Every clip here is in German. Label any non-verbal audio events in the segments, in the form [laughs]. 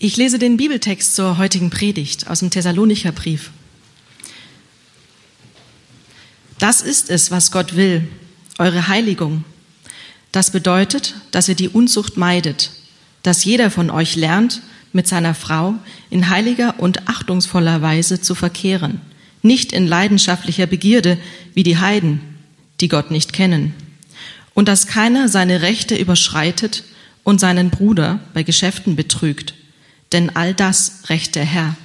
Ich lese den Bibeltext zur heutigen Predigt aus dem Thessalonicher Brief. Das ist es, was Gott will, eure Heiligung. Das bedeutet, dass ihr die Unzucht meidet, dass jeder von euch lernt, mit seiner Frau in heiliger und achtungsvoller Weise zu verkehren, nicht in leidenschaftlicher Begierde wie die Heiden, die Gott nicht kennen, und dass keiner seine Rechte überschreitet und seinen Bruder bei Geschäften betrügt denn all das rächt der Herr,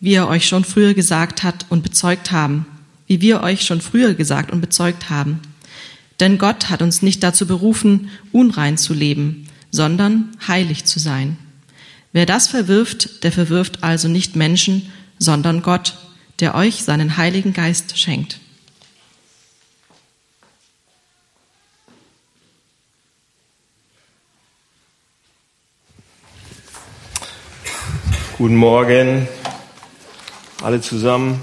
wie er euch schon früher gesagt hat und bezeugt haben, wie wir euch schon früher gesagt und bezeugt haben. Denn Gott hat uns nicht dazu berufen, unrein zu leben, sondern heilig zu sein. Wer das verwirft, der verwirft also nicht Menschen, sondern Gott, der euch seinen Heiligen Geist schenkt. Guten Morgen, alle zusammen.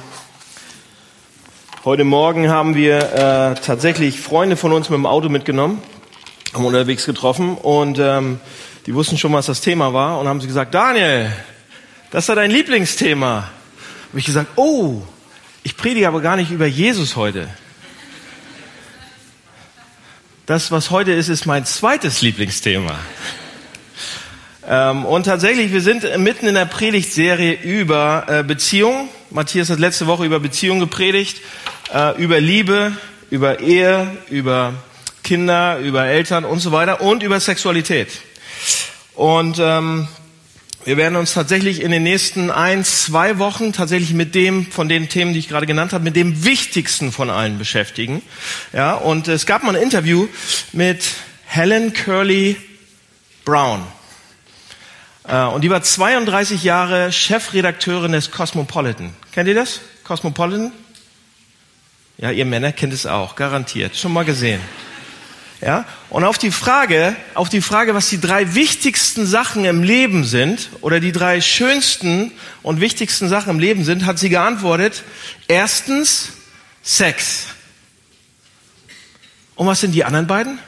Heute Morgen haben wir äh, tatsächlich Freunde von uns mit dem Auto mitgenommen, haben unterwegs getroffen und ähm, die wussten schon, was das Thema war und haben sie gesagt, Daniel, das ist dein Lieblingsthema. Habe ich gesagt, oh, ich predige aber gar nicht über Jesus heute. Das, was heute ist, ist mein zweites Lieblingsthema. Ähm, und tatsächlich, wir sind mitten in der Predigtserie über äh, Beziehung. Matthias hat letzte Woche über Beziehung gepredigt, äh, über Liebe, über Ehe, über Kinder, über Eltern und so weiter und über Sexualität. Und ähm, wir werden uns tatsächlich in den nächsten ein, zwei Wochen tatsächlich mit dem, von den Themen, die ich gerade genannt habe, mit dem wichtigsten von allen beschäftigen. Ja, und es gab mal ein Interview mit Helen Curley Brown. Äh, und die war 32 Jahre Chefredakteurin des Cosmopolitan. Kennt ihr das? Cosmopolitan? Ja, ihr Männer kennt es auch, garantiert. Schon mal gesehen. Ja? Und auf die Frage, auf die Frage, was die drei wichtigsten Sachen im Leben sind, oder die drei schönsten und wichtigsten Sachen im Leben sind, hat sie geantwortet, erstens Sex. Und was sind die anderen beiden?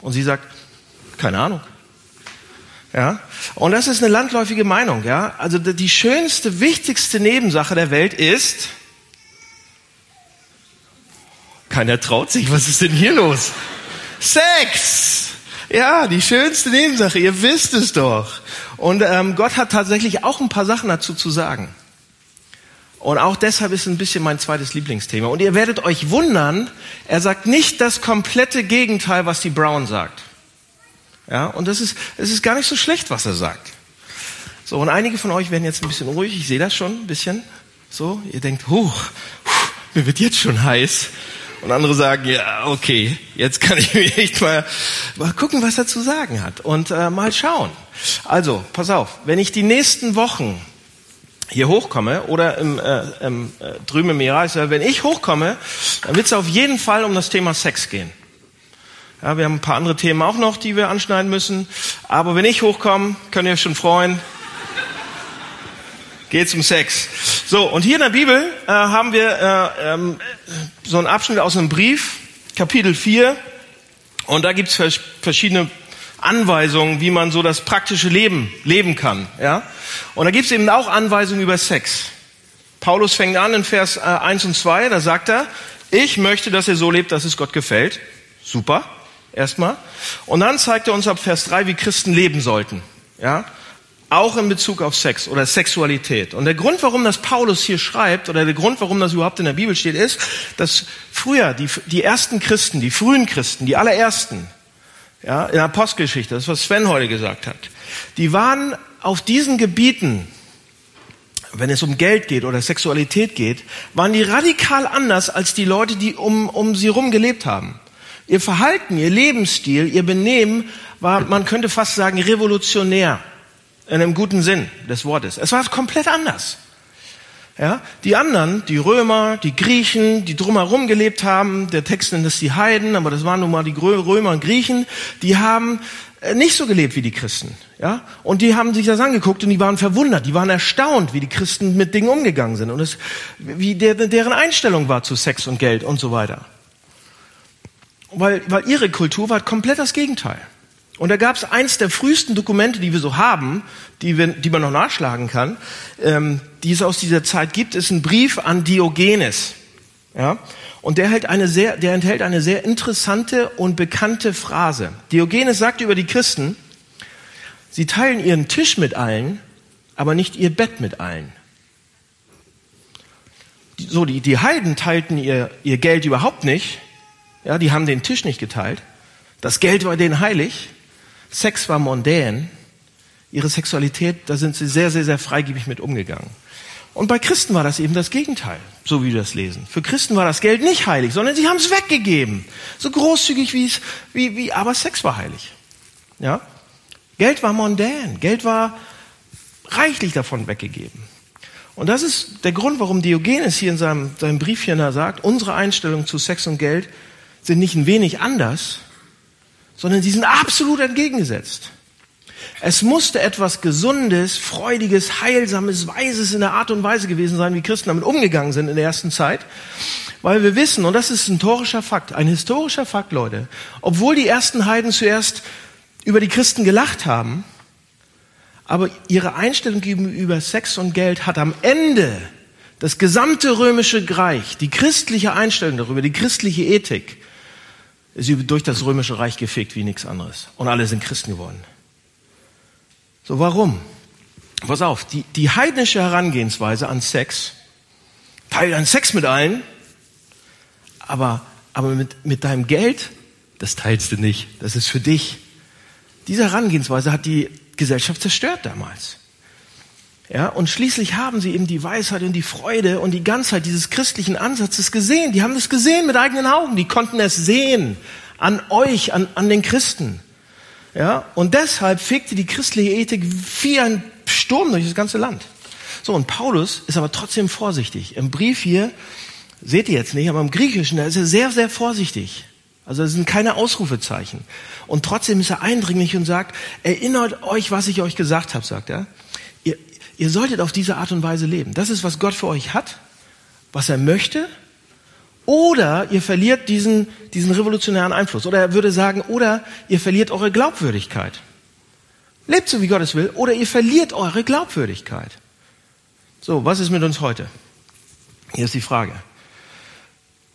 Und sie sagt, keine Ahnung. Ja? Und das ist eine landläufige Meinung. Ja? Also die schönste, wichtigste Nebensache der Welt ist, keiner traut sich, was ist denn hier los? Sex! Ja, die schönste Nebensache, ihr wisst es doch. Und ähm, Gott hat tatsächlich auch ein paar Sachen dazu zu sagen. Und auch deshalb ist ein bisschen mein zweites Lieblingsthema. Und ihr werdet euch wundern, er sagt nicht das komplette Gegenteil, was die Brown sagt. Ja, und das ist, es ist gar nicht so schlecht, was er sagt. So, und einige von euch werden jetzt ein bisschen ruhig, ich sehe das schon ein bisschen. So, ihr denkt, huch, mir wird jetzt schon heiß. Und andere sagen, ja, okay, jetzt kann ich [laughs] mir echt mal, mal gucken, was er zu sagen hat und äh, mal schauen. Also, pass auf, wenn ich die nächsten Wochen hier hochkomme oder im, äh, im, äh, drüben im Irak, wenn ich hochkomme, dann wird es auf jeden Fall um das Thema Sex gehen. Ja, wir haben ein paar andere Themen auch noch, die wir anschneiden müssen. Aber wenn ich hochkomme, könnt ihr euch schon freuen. Geht zum Sex. So, und hier in der Bibel äh, haben wir äh, ähm, so einen Abschnitt aus einem Brief, Kapitel 4. Und da gibt's verschiedene Anweisungen, wie man so das praktische Leben leben kann. Ja? Und da gibt's eben auch Anweisungen über Sex. Paulus fängt an in Vers äh, 1 und 2, da sagt er, ich möchte, dass ihr so lebt, dass es Gott gefällt. Super erstmal. Und dann zeigt er uns ab Vers 3, wie Christen leben sollten. Ja? Auch in Bezug auf Sex oder Sexualität. Und der Grund, warum das Paulus hier schreibt, oder der Grund, warum das überhaupt in der Bibel steht, ist, dass früher die, die ersten Christen, die frühen Christen, die allerersten, ja, in der Apostelgeschichte, das was Sven heute gesagt hat, die waren auf diesen Gebieten, wenn es um Geld geht oder Sexualität geht, waren die radikal anders als die Leute, die um, um sie rum gelebt haben. Ihr Verhalten, ihr Lebensstil, ihr Benehmen war, man könnte fast sagen, revolutionär. In einem guten Sinn des Wortes. Es war komplett anders. Ja, die anderen, die Römer, die Griechen, die drumherum gelebt haben, der Text nennt es die Heiden, aber das waren nun mal die Römer und Griechen, die haben äh, nicht so gelebt wie die Christen. Ja, und die haben sich das angeguckt und die waren verwundert, die waren erstaunt, wie die Christen mit Dingen umgegangen sind und es, wie der, deren Einstellung war zu Sex und Geld und so weiter weil, weil ihre Kultur war komplett das Gegenteil. Und da gab es eins der frühesten Dokumente, die wir so haben, die, wir, die man noch nachschlagen kann, ähm, die es aus dieser Zeit gibt, ist ein Brief an Diogenes. Ja? Und der, hält eine sehr, der enthält eine sehr interessante und bekannte Phrase. Diogenes sagt über die Christen, sie teilen ihren Tisch mit allen, aber nicht ihr Bett mit allen. So, die, die Heiden teilten ihr, ihr Geld überhaupt nicht. Ja, die haben den Tisch nicht geteilt. Das Geld war denen heilig. Sex war mondän. Ihre Sexualität, da sind sie sehr, sehr, sehr freigebig mit umgegangen. Und bei Christen war das eben das Gegenteil, so wie wir das lesen. Für Christen war das Geld nicht heilig, sondern sie haben es weggegeben. So großzügig wie es, wie, wie, aber Sex war heilig. Ja? Geld war mondän. Geld war reichlich davon weggegeben. Und das ist der Grund, warum Diogenes hier in seinem, seinem Briefchen da sagt, unsere Einstellungen zu Sex und Geld sind nicht ein wenig anders, sondern sie sind absolut entgegengesetzt. Es musste etwas Gesundes, Freudiges, Heilsames, Weises in der Art und Weise gewesen sein, wie Christen damit umgegangen sind in der ersten Zeit. Weil wir wissen, und das ist ein historischer Fakt, ein historischer Fakt, Leute, obwohl die ersten Heiden zuerst über die Christen gelacht haben, aber ihre Einstellung gegenüber Sex und Geld hat am Ende das gesamte römische Reich, die christliche Einstellung darüber, die christliche Ethik, ist durch das römische Reich gefegt wie nichts anderes. Und alle sind Christen geworden. So, warum? Pass auf, die, die heidnische Herangehensweise an Sex, teile deinen Sex mit allen, aber, aber mit, mit deinem Geld, das teilst du nicht, das ist für dich. Diese Herangehensweise hat die Gesellschaft zerstört damals. Ja, und schließlich haben sie eben die Weisheit und die Freude und die Ganzheit dieses christlichen Ansatzes gesehen. Die haben das gesehen mit eigenen Augen. Die konnten es sehen an euch, an, an den Christen. Ja, und deshalb fegte die christliche Ethik wie ein Sturm durch das ganze Land. So, und Paulus ist aber trotzdem vorsichtig. Im Brief hier, seht ihr jetzt nicht, aber im Griechischen, da ist er sehr, sehr vorsichtig. Also es sind keine Ausrufezeichen. Und trotzdem ist er eindringlich und sagt, erinnert euch, was ich euch gesagt habe, sagt er. Ihr solltet auf diese Art und Weise leben. Das ist, was Gott für euch hat, was er möchte. Oder ihr verliert diesen, diesen revolutionären Einfluss. Oder er würde sagen, oder ihr verliert eure Glaubwürdigkeit. Lebt so, wie Gott es will. Oder ihr verliert eure Glaubwürdigkeit. So, was ist mit uns heute? Hier ist die Frage.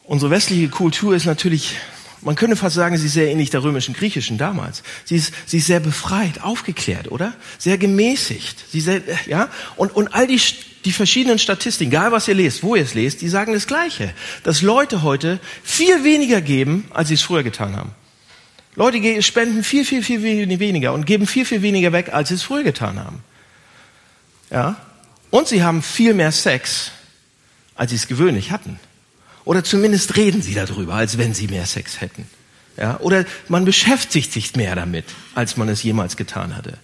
Unsere westliche Kultur ist natürlich man könnte fast sagen, sie ist sehr ähnlich der römischen, griechischen damals. Sie ist, sie ist sehr befreit, aufgeklärt, oder? Sehr gemäßigt. Sie sehr, ja? Und, und all die, die verschiedenen Statistiken, egal was ihr lest, wo ihr es lest, die sagen das Gleiche. Dass Leute heute viel weniger geben, als sie es früher getan haben. Leute spenden viel, viel, viel weniger und geben viel, viel weniger weg, als sie es früher getan haben. Ja? Und sie haben viel mehr Sex, als sie es gewöhnlich hatten. Oder zumindest reden sie darüber, als wenn sie mehr Sex hätten. Ja, oder man beschäftigt sich mehr damit, als man es jemals getan hatte.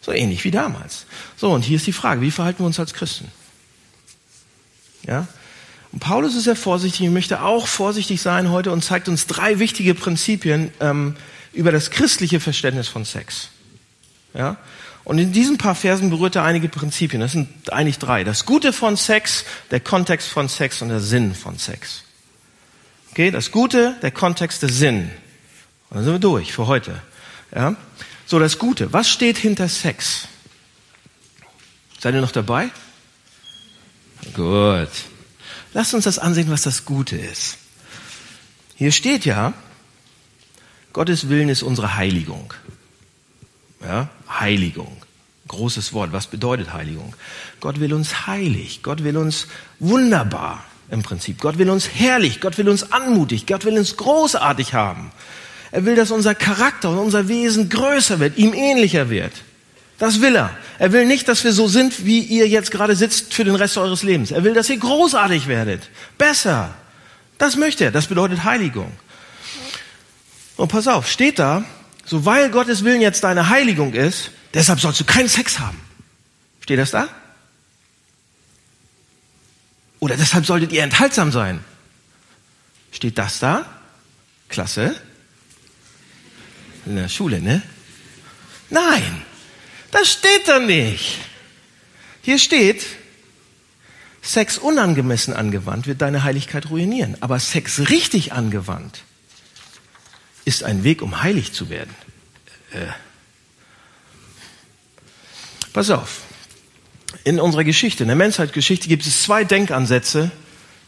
So ähnlich wie damals. So, und hier ist die Frage, wie verhalten wir uns als Christen? Ja? Und Paulus ist sehr vorsichtig und möchte auch vorsichtig sein heute und zeigt uns drei wichtige Prinzipien ähm, über das christliche Verständnis von Sex. Ja? Und in diesen paar Versen berührt er einige Prinzipien. Das sind eigentlich drei. Das Gute von Sex, der Kontext von Sex und der Sinn von Sex. Okay, das Gute, der Kontext, der Sinn. Und dann sind wir durch für heute. Ja? So, das Gute. Was steht hinter Sex? Seid ihr noch dabei? Gut. Lasst uns das ansehen, was das Gute ist. Hier steht ja, Gottes Willen ist unsere Heiligung. Ja, Heiligung. Großes Wort. Was bedeutet Heiligung? Gott will uns heilig. Gott will uns wunderbar im Prinzip. Gott will uns herrlich. Gott will uns anmutig. Gott will uns großartig haben. Er will, dass unser Charakter und unser Wesen größer wird, ihm ähnlicher wird. Das will er. Er will nicht, dass wir so sind, wie ihr jetzt gerade sitzt für den Rest eures Lebens. Er will, dass ihr großartig werdet. Besser. Das möchte er. Das bedeutet Heiligung. Und pass auf, steht da, so, weil Gottes Willen jetzt deine Heiligung ist, deshalb sollst du keinen Sex haben. Steht das da? Oder deshalb solltet ihr enthaltsam sein. Steht das da? Klasse. In der Schule, ne? Nein, das steht da nicht. Hier steht, Sex unangemessen angewandt wird deine Heiligkeit ruinieren. Aber Sex richtig angewandt ist ein Weg, um heilig zu werden. Äh. Pass auf. In unserer Geschichte, in der Menschheitsgeschichte gibt es zwei Denkansätze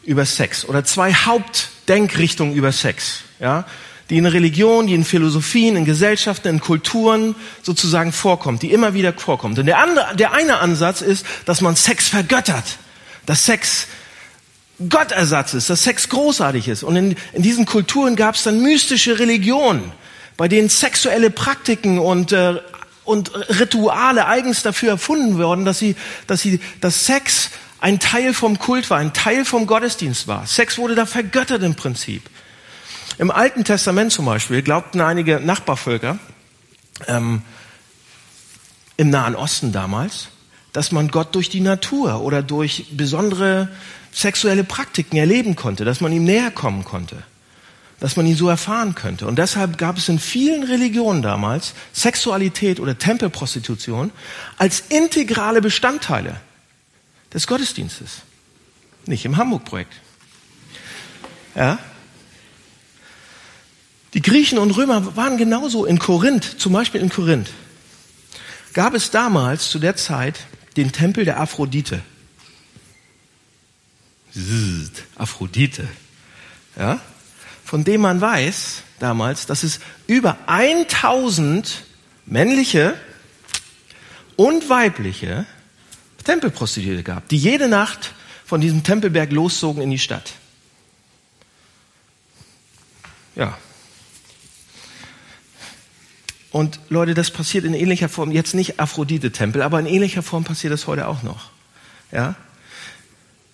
über Sex oder zwei Hauptdenkrichtungen über Sex, ja, die in Religion, die in Philosophien, in Gesellschaften, in Kulturen sozusagen vorkommt, die immer wieder vorkommt. Und der andere, der eine Ansatz ist, dass man Sex vergöttert, dass Sex Gottersatz ist, dass Sex großartig ist. Und in, in diesen Kulturen gab es dann mystische Religionen, bei denen sexuelle Praktiken und äh, und Rituale eigens dafür erfunden worden, dass sie, dass sie, dass Sex ein Teil vom Kult war, ein Teil vom Gottesdienst war. Sex wurde da vergöttert im Prinzip. Im Alten Testament zum Beispiel glaubten einige Nachbarvölker ähm, im Nahen Osten damals, dass man Gott durch die Natur oder durch besondere sexuelle Praktiken erleben konnte, dass man ihm näher kommen konnte dass man ihn so erfahren könnte. Und deshalb gab es in vielen Religionen damals Sexualität oder Tempelprostitution als integrale Bestandteile des Gottesdienstes. Nicht im Hamburg-Projekt. Ja? Die Griechen und Römer waren genauso in Korinth, zum Beispiel in Korinth, gab es damals zu der Zeit den Tempel der Aphrodite. Aphrodite. Ja? von dem man weiß damals, dass es über 1000 männliche und weibliche Tempelprostituierte gab, die jede Nacht von diesem Tempelberg loszogen in die Stadt. Ja. Und Leute, das passiert in ähnlicher Form, jetzt nicht Aphrodite-Tempel, aber in ähnlicher Form passiert das heute auch noch. Ja?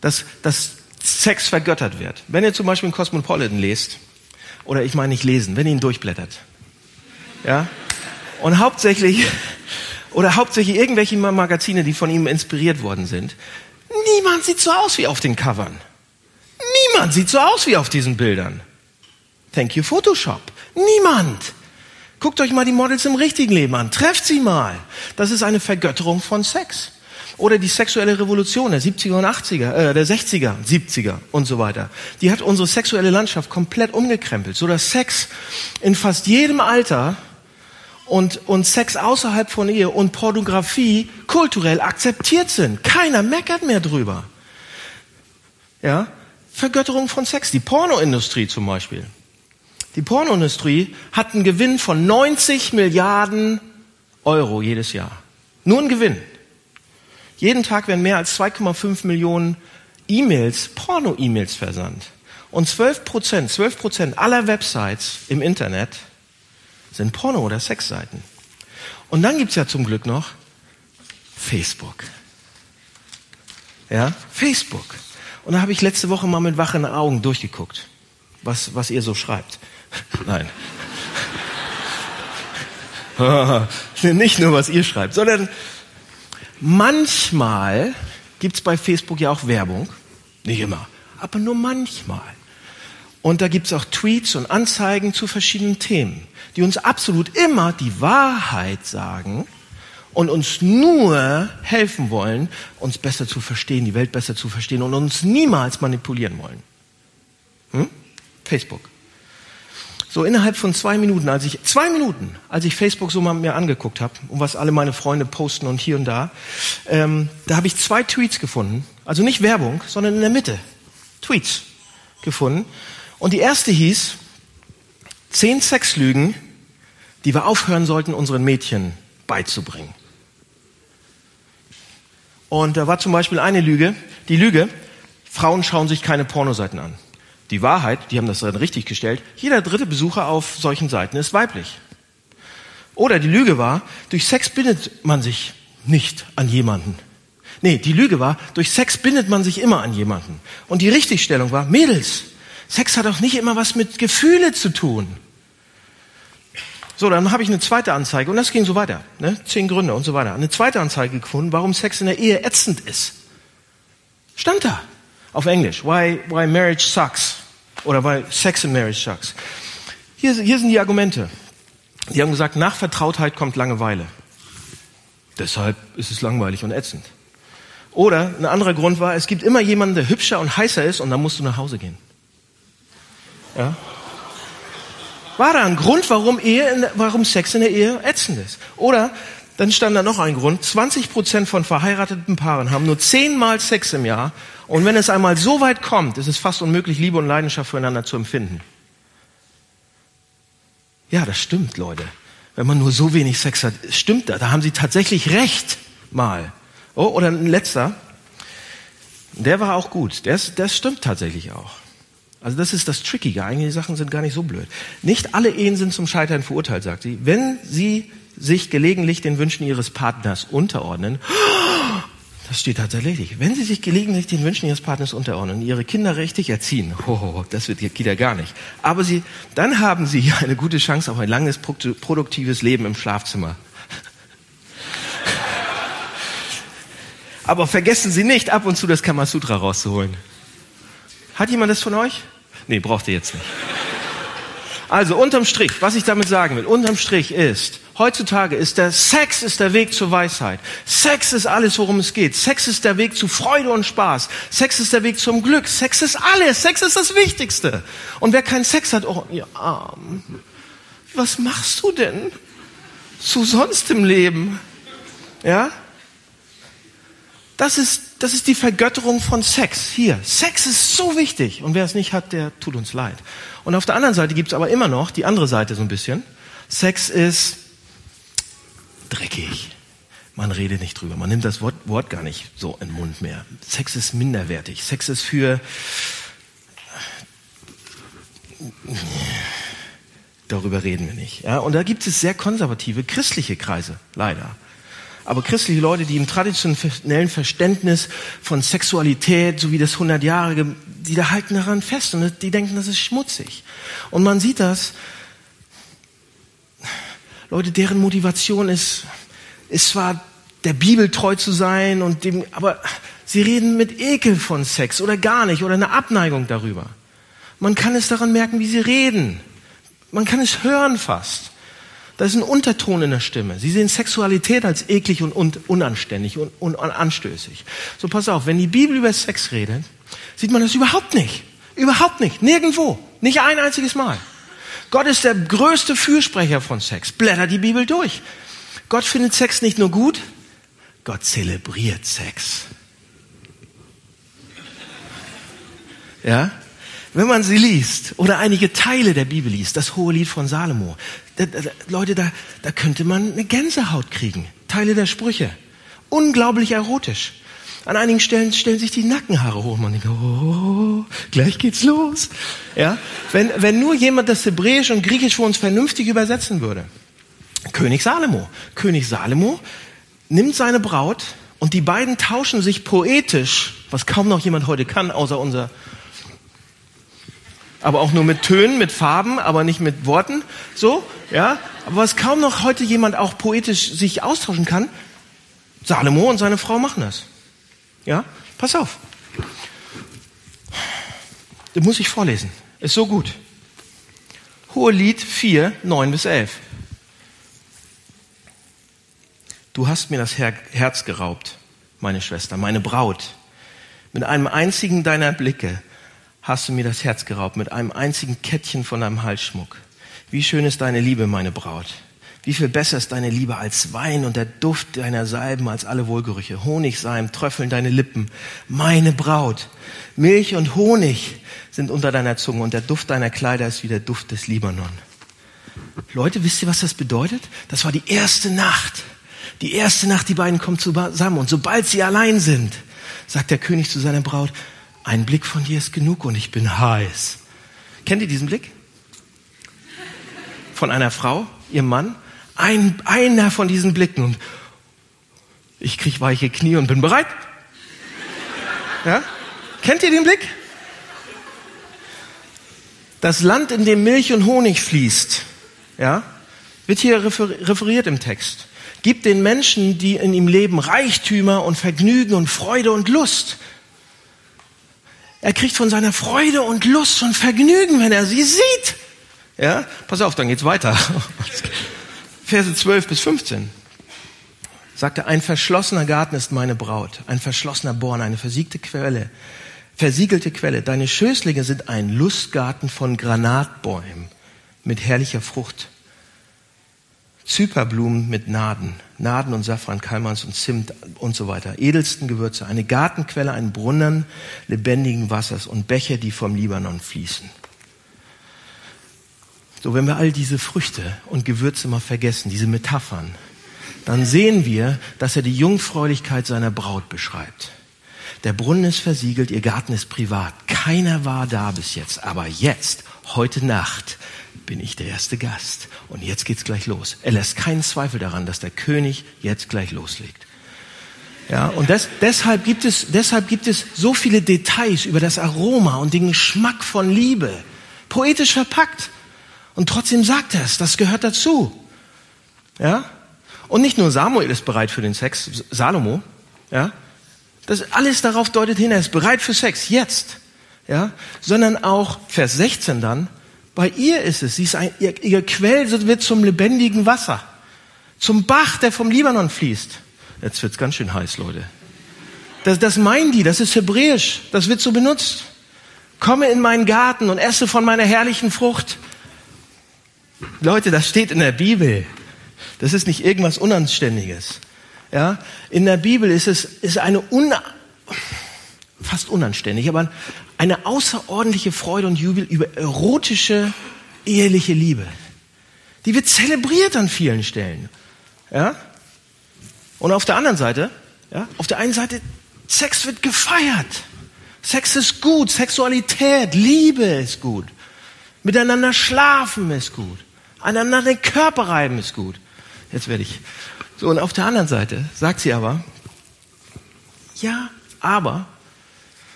Dass, dass Sex vergöttert wird. Wenn ihr zum Beispiel einen Cosmopolitan lest, oder ich meine nicht lesen, wenn ihr ihn durchblättert, ja, und hauptsächlich, oder hauptsächlich irgendwelche Magazine, die von ihm inspiriert worden sind, niemand sieht so aus wie auf den Covern. Niemand sieht so aus wie auf diesen Bildern. Thank you Photoshop. Niemand. Guckt euch mal die Models im richtigen Leben an. Trefft sie mal. Das ist eine Vergötterung von Sex. Oder die sexuelle Revolution der 70er und 80er, äh, der 60er, 70er und so weiter. Die hat unsere sexuelle Landschaft komplett umgekrempelt, so dass Sex in fast jedem Alter und, und Sex außerhalb von Ehe und Pornografie kulturell akzeptiert sind. Keiner meckert mehr drüber. Ja? Vergötterung von Sex. Die Pornoindustrie zum Beispiel. Die Pornoindustrie hat einen Gewinn von 90 Milliarden Euro jedes Jahr. Nur ein Gewinn. Jeden Tag werden mehr als 2,5 Millionen E-Mails, Porno-E-Mails versandt. Und 12 Prozent, 12 Prozent aller Websites im Internet sind Porno- oder Sexseiten. Und dann gibt's ja zum Glück noch Facebook. Ja, Facebook. Und da habe ich letzte Woche mal mit wachen Augen durchgeguckt, was, was ihr so schreibt. [laughs] Nein. [laughs] Nicht nur, was ihr schreibt, sondern Manchmal gibt es bei Facebook ja auch Werbung, nicht immer, aber nur manchmal. Und da gibt es auch Tweets und Anzeigen zu verschiedenen Themen, die uns absolut immer die Wahrheit sagen und uns nur helfen wollen, uns besser zu verstehen, die Welt besser zu verstehen und uns niemals manipulieren wollen. Hm? Facebook. So innerhalb von zwei Minuten, als ich zwei Minuten, als ich Facebook so mal mir angeguckt habe und was alle meine Freunde posten und hier und da, ähm, da habe ich zwei Tweets gefunden, also nicht Werbung, sondern in der Mitte Tweets gefunden. Und die erste hieß zehn Sexlügen, die wir aufhören sollten, unseren Mädchen beizubringen. Und da war zum Beispiel eine Lüge, die Lüge: Frauen schauen sich keine Pornoseiten an. Die Wahrheit, die haben das dann richtig gestellt, jeder dritte Besucher auf solchen Seiten ist weiblich. Oder die Lüge war, durch Sex bindet man sich nicht an jemanden. Nee, die Lüge war, durch Sex bindet man sich immer an jemanden. Und die Richtigstellung war, Mädels, Sex hat auch nicht immer was mit Gefühle zu tun. So, dann habe ich eine zweite Anzeige und das ging so weiter. Ne? Zehn Gründe und so weiter. Eine zweite Anzeige gefunden, warum Sex in der Ehe ätzend ist. Stand da auf Englisch. Why, why marriage sucks. Oder why sex in marriage sucks. Hier, hier sind die Argumente. Die haben gesagt, nach Vertrautheit kommt Langeweile. Deshalb ist es langweilig und ätzend. Oder ein anderer Grund war, es gibt immer jemanden, der hübscher und heißer ist und dann musst du nach Hause gehen. Ja? War da ein Grund, warum, Ehe, warum Sex in der Ehe ätzend ist? Oder dann stand da noch ein Grund. 20 Prozent von verheirateten Paaren haben nur zehnmal Sex im Jahr. Und wenn es einmal so weit kommt, ist es fast unmöglich, Liebe und Leidenschaft füreinander zu empfinden. Ja, das stimmt, Leute. Wenn man nur so wenig Sex hat, stimmt das. Da haben sie tatsächlich recht, mal. Oh, oder ein letzter. Der war auch gut. Das, das stimmt tatsächlich auch. Also das ist das Trickige. Einige Sachen sind gar nicht so blöd. Nicht alle Ehen sind zum Scheitern verurteilt, sagt sie. Wenn sie sich gelegentlich den Wünschen ihres Partners unterordnen, [gasps] das steht tatsächlich, wenn sie sich gelegentlich den Wünschen ihres Partners unterordnen, ihre Kinder richtig erziehen, [laughs] oh, das wird, geht ja gar nicht. Aber sie, dann haben sie eine gute Chance auf ein langes, produktives Leben im Schlafzimmer. Aber vergessen Sie nicht, ab und zu das Kamasutra rauszuholen. Hat jemand das von euch? Nee, braucht ihr jetzt nicht. Also unterm Strich, was ich damit sagen will, unterm Strich ist, heutzutage ist der Sex ist der Weg zur Weisheit. Sex ist alles, worum es geht. Sex ist der Weg zu Freude und Spaß. Sex ist der Weg zum Glück. Sex ist alles. Sex ist das Wichtigste. Und wer keinen Sex hat, oh, ihr Arm. Was machst du denn zu sonst im Leben? Ja? Das ist, das ist die Vergötterung von Sex. Hier, Sex ist so wichtig. Und wer es nicht hat, der tut uns leid. Und auf der anderen Seite gibt es aber immer noch die andere Seite so ein bisschen. Sex ist dreckig. Man redet nicht drüber. Man nimmt das Wort, Wort gar nicht so in den Mund mehr. Sex ist minderwertig. Sex ist für... Darüber reden wir nicht. Ja? Und da gibt es sehr konservative christliche Kreise, leider. Aber christliche Leute, die im traditionellen Verständnis von Sexualität, so wie das 100-Jährige, die da halten daran fest und die denken, das ist schmutzig. Und man sieht das, Leute, deren Motivation ist, ist zwar der Bibel treu zu sein und dem, aber sie reden mit Ekel von Sex oder gar nicht oder eine Abneigung darüber. Man kann es daran merken, wie sie reden. Man kann es hören fast. Da ist ein Unterton in der Stimme. Sie sehen Sexualität als eklig und unanständig und, anstößig. So pass auf, wenn die Bibel über Sex redet, sieht man das überhaupt nicht. Überhaupt nicht. Nirgendwo. Nicht ein einziges Mal. Gott ist der größte Fürsprecher von Sex. Blätter die Bibel durch. Gott findet Sex nicht nur gut, Gott zelebriert Sex. Ja? Wenn man sie liest oder einige Teile der Bibel liest, das hohe Lied von Salomo, da, da, Leute, da, da könnte man eine Gänsehaut kriegen. Teile der Sprüche. Unglaublich erotisch. An einigen Stellen stellen sich die Nackenhaare hoch. Man denkt, oh, gleich geht's los. Ja? Wenn, wenn nur jemand das Hebräisch und Griechisch für uns vernünftig übersetzen würde. König Salomo. König Salomo nimmt seine Braut und die beiden tauschen sich poetisch, was kaum noch jemand heute kann, außer unser aber auch nur mit Tönen, mit Farben, aber nicht mit Worten, so, ja. Aber was kaum noch heute jemand auch poetisch sich austauschen kann, Salomo und seine Frau machen das. Ja, pass auf. Das muss ich vorlesen. Ist so gut. Hohelied 4, 9 bis 11. Du hast mir das Herz geraubt, meine Schwester, meine Braut. Mit einem einzigen deiner Blicke hast du mir das Herz geraubt mit einem einzigen Kettchen von deinem Halsschmuck. Wie schön ist deine Liebe, meine Braut. Wie viel besser ist deine Liebe als Wein und der Duft deiner Salben als alle Wohlgerüche. Honigseim tröffeln deine Lippen. Meine Braut. Milch und Honig sind unter deiner Zunge und der Duft deiner Kleider ist wie der Duft des Libanon. Leute, wisst ihr, was das bedeutet? Das war die erste Nacht. Die erste Nacht, die beiden kommen zusammen. Und sobald sie allein sind, sagt der König zu seiner Braut, ein Blick von dir ist genug und ich bin heiß. Kennt ihr diesen Blick? Von einer Frau, ihrem Mann? Ein, einer von diesen Blicken und ich krieg weiche Knie und bin bereit. Ja? Kennt ihr den Blick? Das Land, in dem Milch und Honig fließt, ja, wird hier referiert im Text. Gibt den Menschen, die in ihm leben, Reichtümer und Vergnügen und Freude und Lust. Er kriegt von seiner Freude und Lust und Vergnügen, wenn er sie sieht. Ja, pass auf, dann geht's weiter. Verse 12 bis 15. Sagt er, ein verschlossener Garten ist meine Braut, ein verschlossener Born, eine versiegte Quelle, versiegelte Quelle. Deine Schößlinge sind ein Lustgarten von Granatbäumen. mit herrlicher Frucht. Zyperblumen mit Naden, Naden und Safran, Kalmans und Zimt und so weiter. Edelsten Gewürze, eine Gartenquelle, ein Brunnen lebendigen Wassers und Becher, die vom Libanon fließen. So, wenn wir all diese Früchte und Gewürze mal vergessen, diese Metaphern, dann sehen wir, dass er die Jungfräulichkeit seiner Braut beschreibt. Der Brunnen ist versiegelt, ihr Garten ist privat. Keiner war da bis jetzt. Aber jetzt, heute Nacht, bin ich der erste Gast. Und jetzt geht's gleich los. Er lässt keinen Zweifel daran, dass der König jetzt gleich loslegt. Ja, und das, deshalb gibt es, deshalb gibt es so viele Details über das Aroma und den Geschmack von Liebe. Poetisch verpackt. Und trotzdem sagt er es, das gehört dazu. Ja? Und nicht nur Samuel ist bereit für den Sex, Salomo, ja? Das alles darauf deutet hin, er ist bereit für Sex, jetzt. Ja? Sondern auch Vers 16 dann, bei ihr ist es, sie ist ein, ihr, ihr Quell wird zum lebendigen Wasser. Zum Bach, der vom Libanon fließt. Jetzt wird's ganz schön heiß, Leute. Das, das meinen die, das ist hebräisch, das wird so benutzt. Komme in meinen Garten und esse von meiner herrlichen Frucht. Leute, das steht in der Bibel. Das ist nicht irgendwas Unanständiges. Ja, in der Bibel ist es ist eine un, fast unanständig, aber eine außerordentliche Freude und Jubel über erotische eheliche Liebe. Die wird zelebriert an vielen Stellen. Ja? Und auf der anderen Seite, ja, auf der einen Seite Sex wird gefeiert. Sex ist gut, Sexualität, Liebe ist gut. Miteinander schlafen ist gut. Einander den Körper reiben ist gut. Jetzt werde ich. So, und auf der anderen Seite sagt sie aber, ja, aber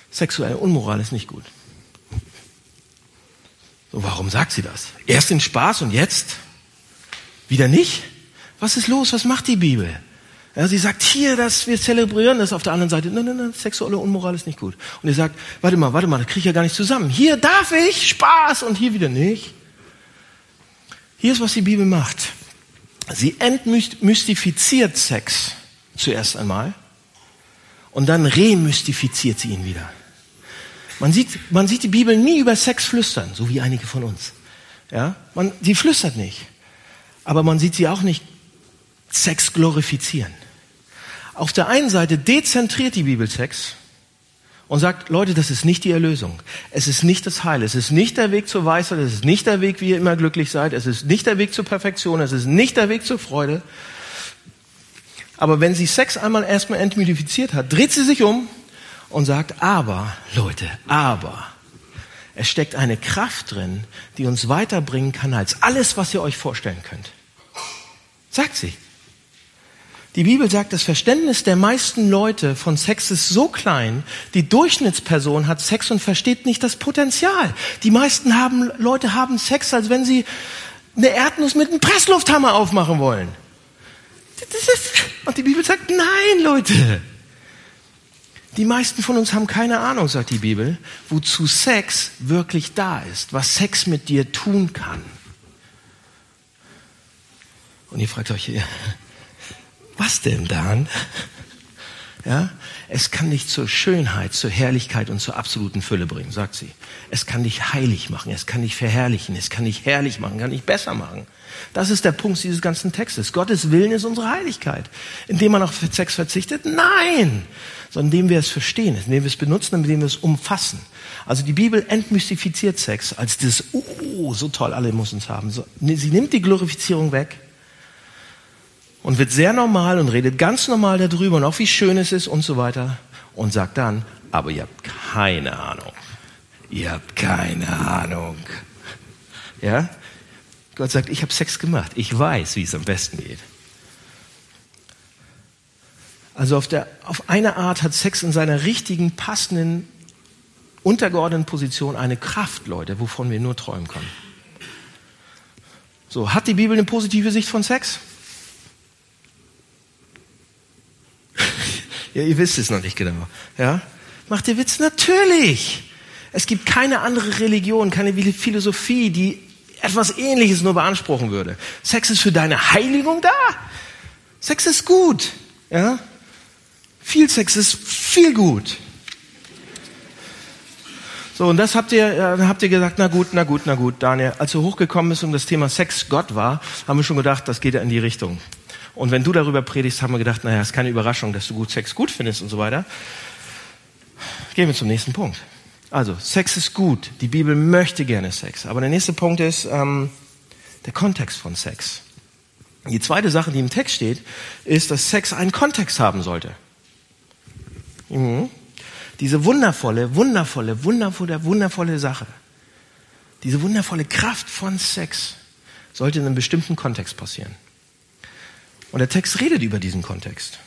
sexuelle Unmoral ist nicht gut. So, warum sagt sie das? Erst den Spaß und jetzt wieder nicht? Was ist los? Was macht die Bibel? Ja, sie sagt hier, dass wir zelebrieren das auf der anderen Seite. Nein, nein, nein, sexuelle Unmoral ist nicht gut. Und ihr sagt, warte mal, warte mal, das kriege ich ja gar nicht zusammen. Hier darf ich Spaß und hier wieder nicht. Hier ist, was die Bibel macht. Sie entmystifiziert Sex zuerst einmal und dann remystifiziert sie ihn wieder. Man sieht, man sieht die Bibel nie über Sex flüstern, so wie einige von uns. Ja, man, sie flüstert nicht. Aber man sieht sie auch nicht Sex glorifizieren. Auf der einen Seite dezentriert die Bibel Sex und sagt, Leute, das ist nicht die Erlösung. Es ist nicht das Heil. Es ist nicht der Weg zur Weisheit. Es ist nicht der Weg, wie ihr immer glücklich seid. Es ist nicht der Weg zur Perfektion. Es ist nicht der Weg zur Freude. Aber wenn sie Sex einmal erstmal entmythifiziert hat, dreht sie sich um und sagt, aber, Leute, aber, es steckt eine Kraft drin, die uns weiterbringen kann als alles, was ihr euch vorstellen könnt. Sagt sie. Die Bibel sagt, das Verständnis der meisten Leute von Sex ist so klein, die Durchschnittsperson hat Sex und versteht nicht das Potenzial. Die meisten haben, Leute haben Sex, als wenn sie eine Erdnuss mit einem Presslufthammer aufmachen wollen. Ist, und die Bibel sagt, nein, Leute. Die meisten von uns haben keine Ahnung, sagt die Bibel, wozu Sex wirklich da ist, was Sex mit dir tun kann. Und ihr fragt euch, was denn dann? Ja, es kann dich zur Schönheit, zur Herrlichkeit und zur absoluten Fülle bringen, sagt sie. Es kann dich heilig machen, es kann dich verherrlichen, es kann dich herrlich machen, kann dich besser machen. Das ist der Punkt dieses ganzen Textes. Gottes Willen ist unsere Heiligkeit. Indem man auf Sex verzichtet? Nein! Sondern indem wir es verstehen, indem wir es benutzen, indem wir es umfassen. Also die Bibel entmystifiziert Sex als das, oh, so toll, alle müssen es haben. sie nimmt die Glorifizierung weg und wird sehr normal und redet ganz normal darüber und auch wie schön es ist und so weiter und sagt dann, aber ihr habt keine Ahnung. Ihr habt keine Ahnung. Ja? Gott sagt, ich habe Sex gemacht. Ich weiß, wie es am besten geht. Also auf, der, auf eine Art hat Sex in seiner richtigen, passenden, untergeordneten Position eine Kraft, Leute, wovon wir nur träumen können. So, hat die Bibel eine positive Sicht von Sex? Ja, ihr wisst es noch nicht genau. Ja? Macht ihr Witz? Natürlich. Es gibt keine andere Religion, keine Philosophie, die etwas Ähnliches nur beanspruchen würde. Sex ist für deine Heiligung da. Sex ist gut. Ja? Viel Sex ist viel gut. So, und das habt ihr, äh, habt ihr gesagt, na gut, na gut, na gut, Daniel. Als du hochgekommen bist und das Thema Sex Gott war, haben wir schon gedacht, das geht ja in die Richtung. Und wenn du darüber predigst, haben wir gedacht, naja, ist keine Überraschung, dass du gut Sex gut findest und so weiter. Gehen wir zum nächsten Punkt. Also, Sex ist gut. Die Bibel möchte gerne Sex. Aber der nächste Punkt ist ähm, der Kontext von Sex. Die zweite Sache, die im Text steht, ist, dass Sex einen Kontext haben sollte. Mhm. Diese wundervolle, wundervolle, wundervolle, wundervolle Sache, diese wundervolle Kraft von Sex sollte in einem bestimmten Kontext passieren. Und der Text redet über diesen Kontext.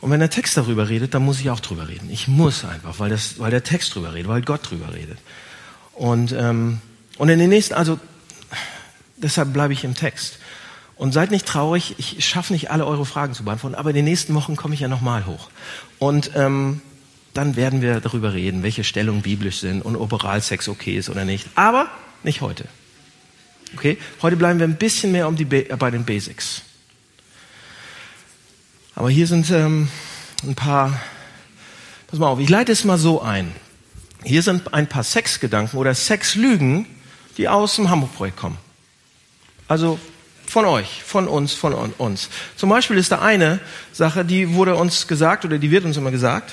Und wenn der Text darüber redet, dann muss ich auch drüber reden. Ich muss einfach, weil, das, weil der Text drüber redet, weil Gott drüber redet. Und, ähm, und in den nächsten, also deshalb bleibe ich im Text. Und seid nicht traurig, ich schaffe nicht alle eure Fragen zu beantworten, aber in den nächsten Wochen komme ich ja nochmal hoch. Und ähm, dann werden wir darüber reden, welche Stellungen biblisch sind und ob Oralsex okay ist oder nicht. Aber nicht heute. Okay? Heute bleiben wir ein bisschen mehr um die bei den Basics. Aber hier sind ähm, ein paar, pass mal auf, ich leite es mal so ein. Hier sind ein paar Sexgedanken oder Sexlügen, die aus dem Hamburg-Projekt kommen. Also von euch, von uns, von uns. Zum Beispiel ist da eine Sache, die wurde uns gesagt oder die wird uns immer gesagt,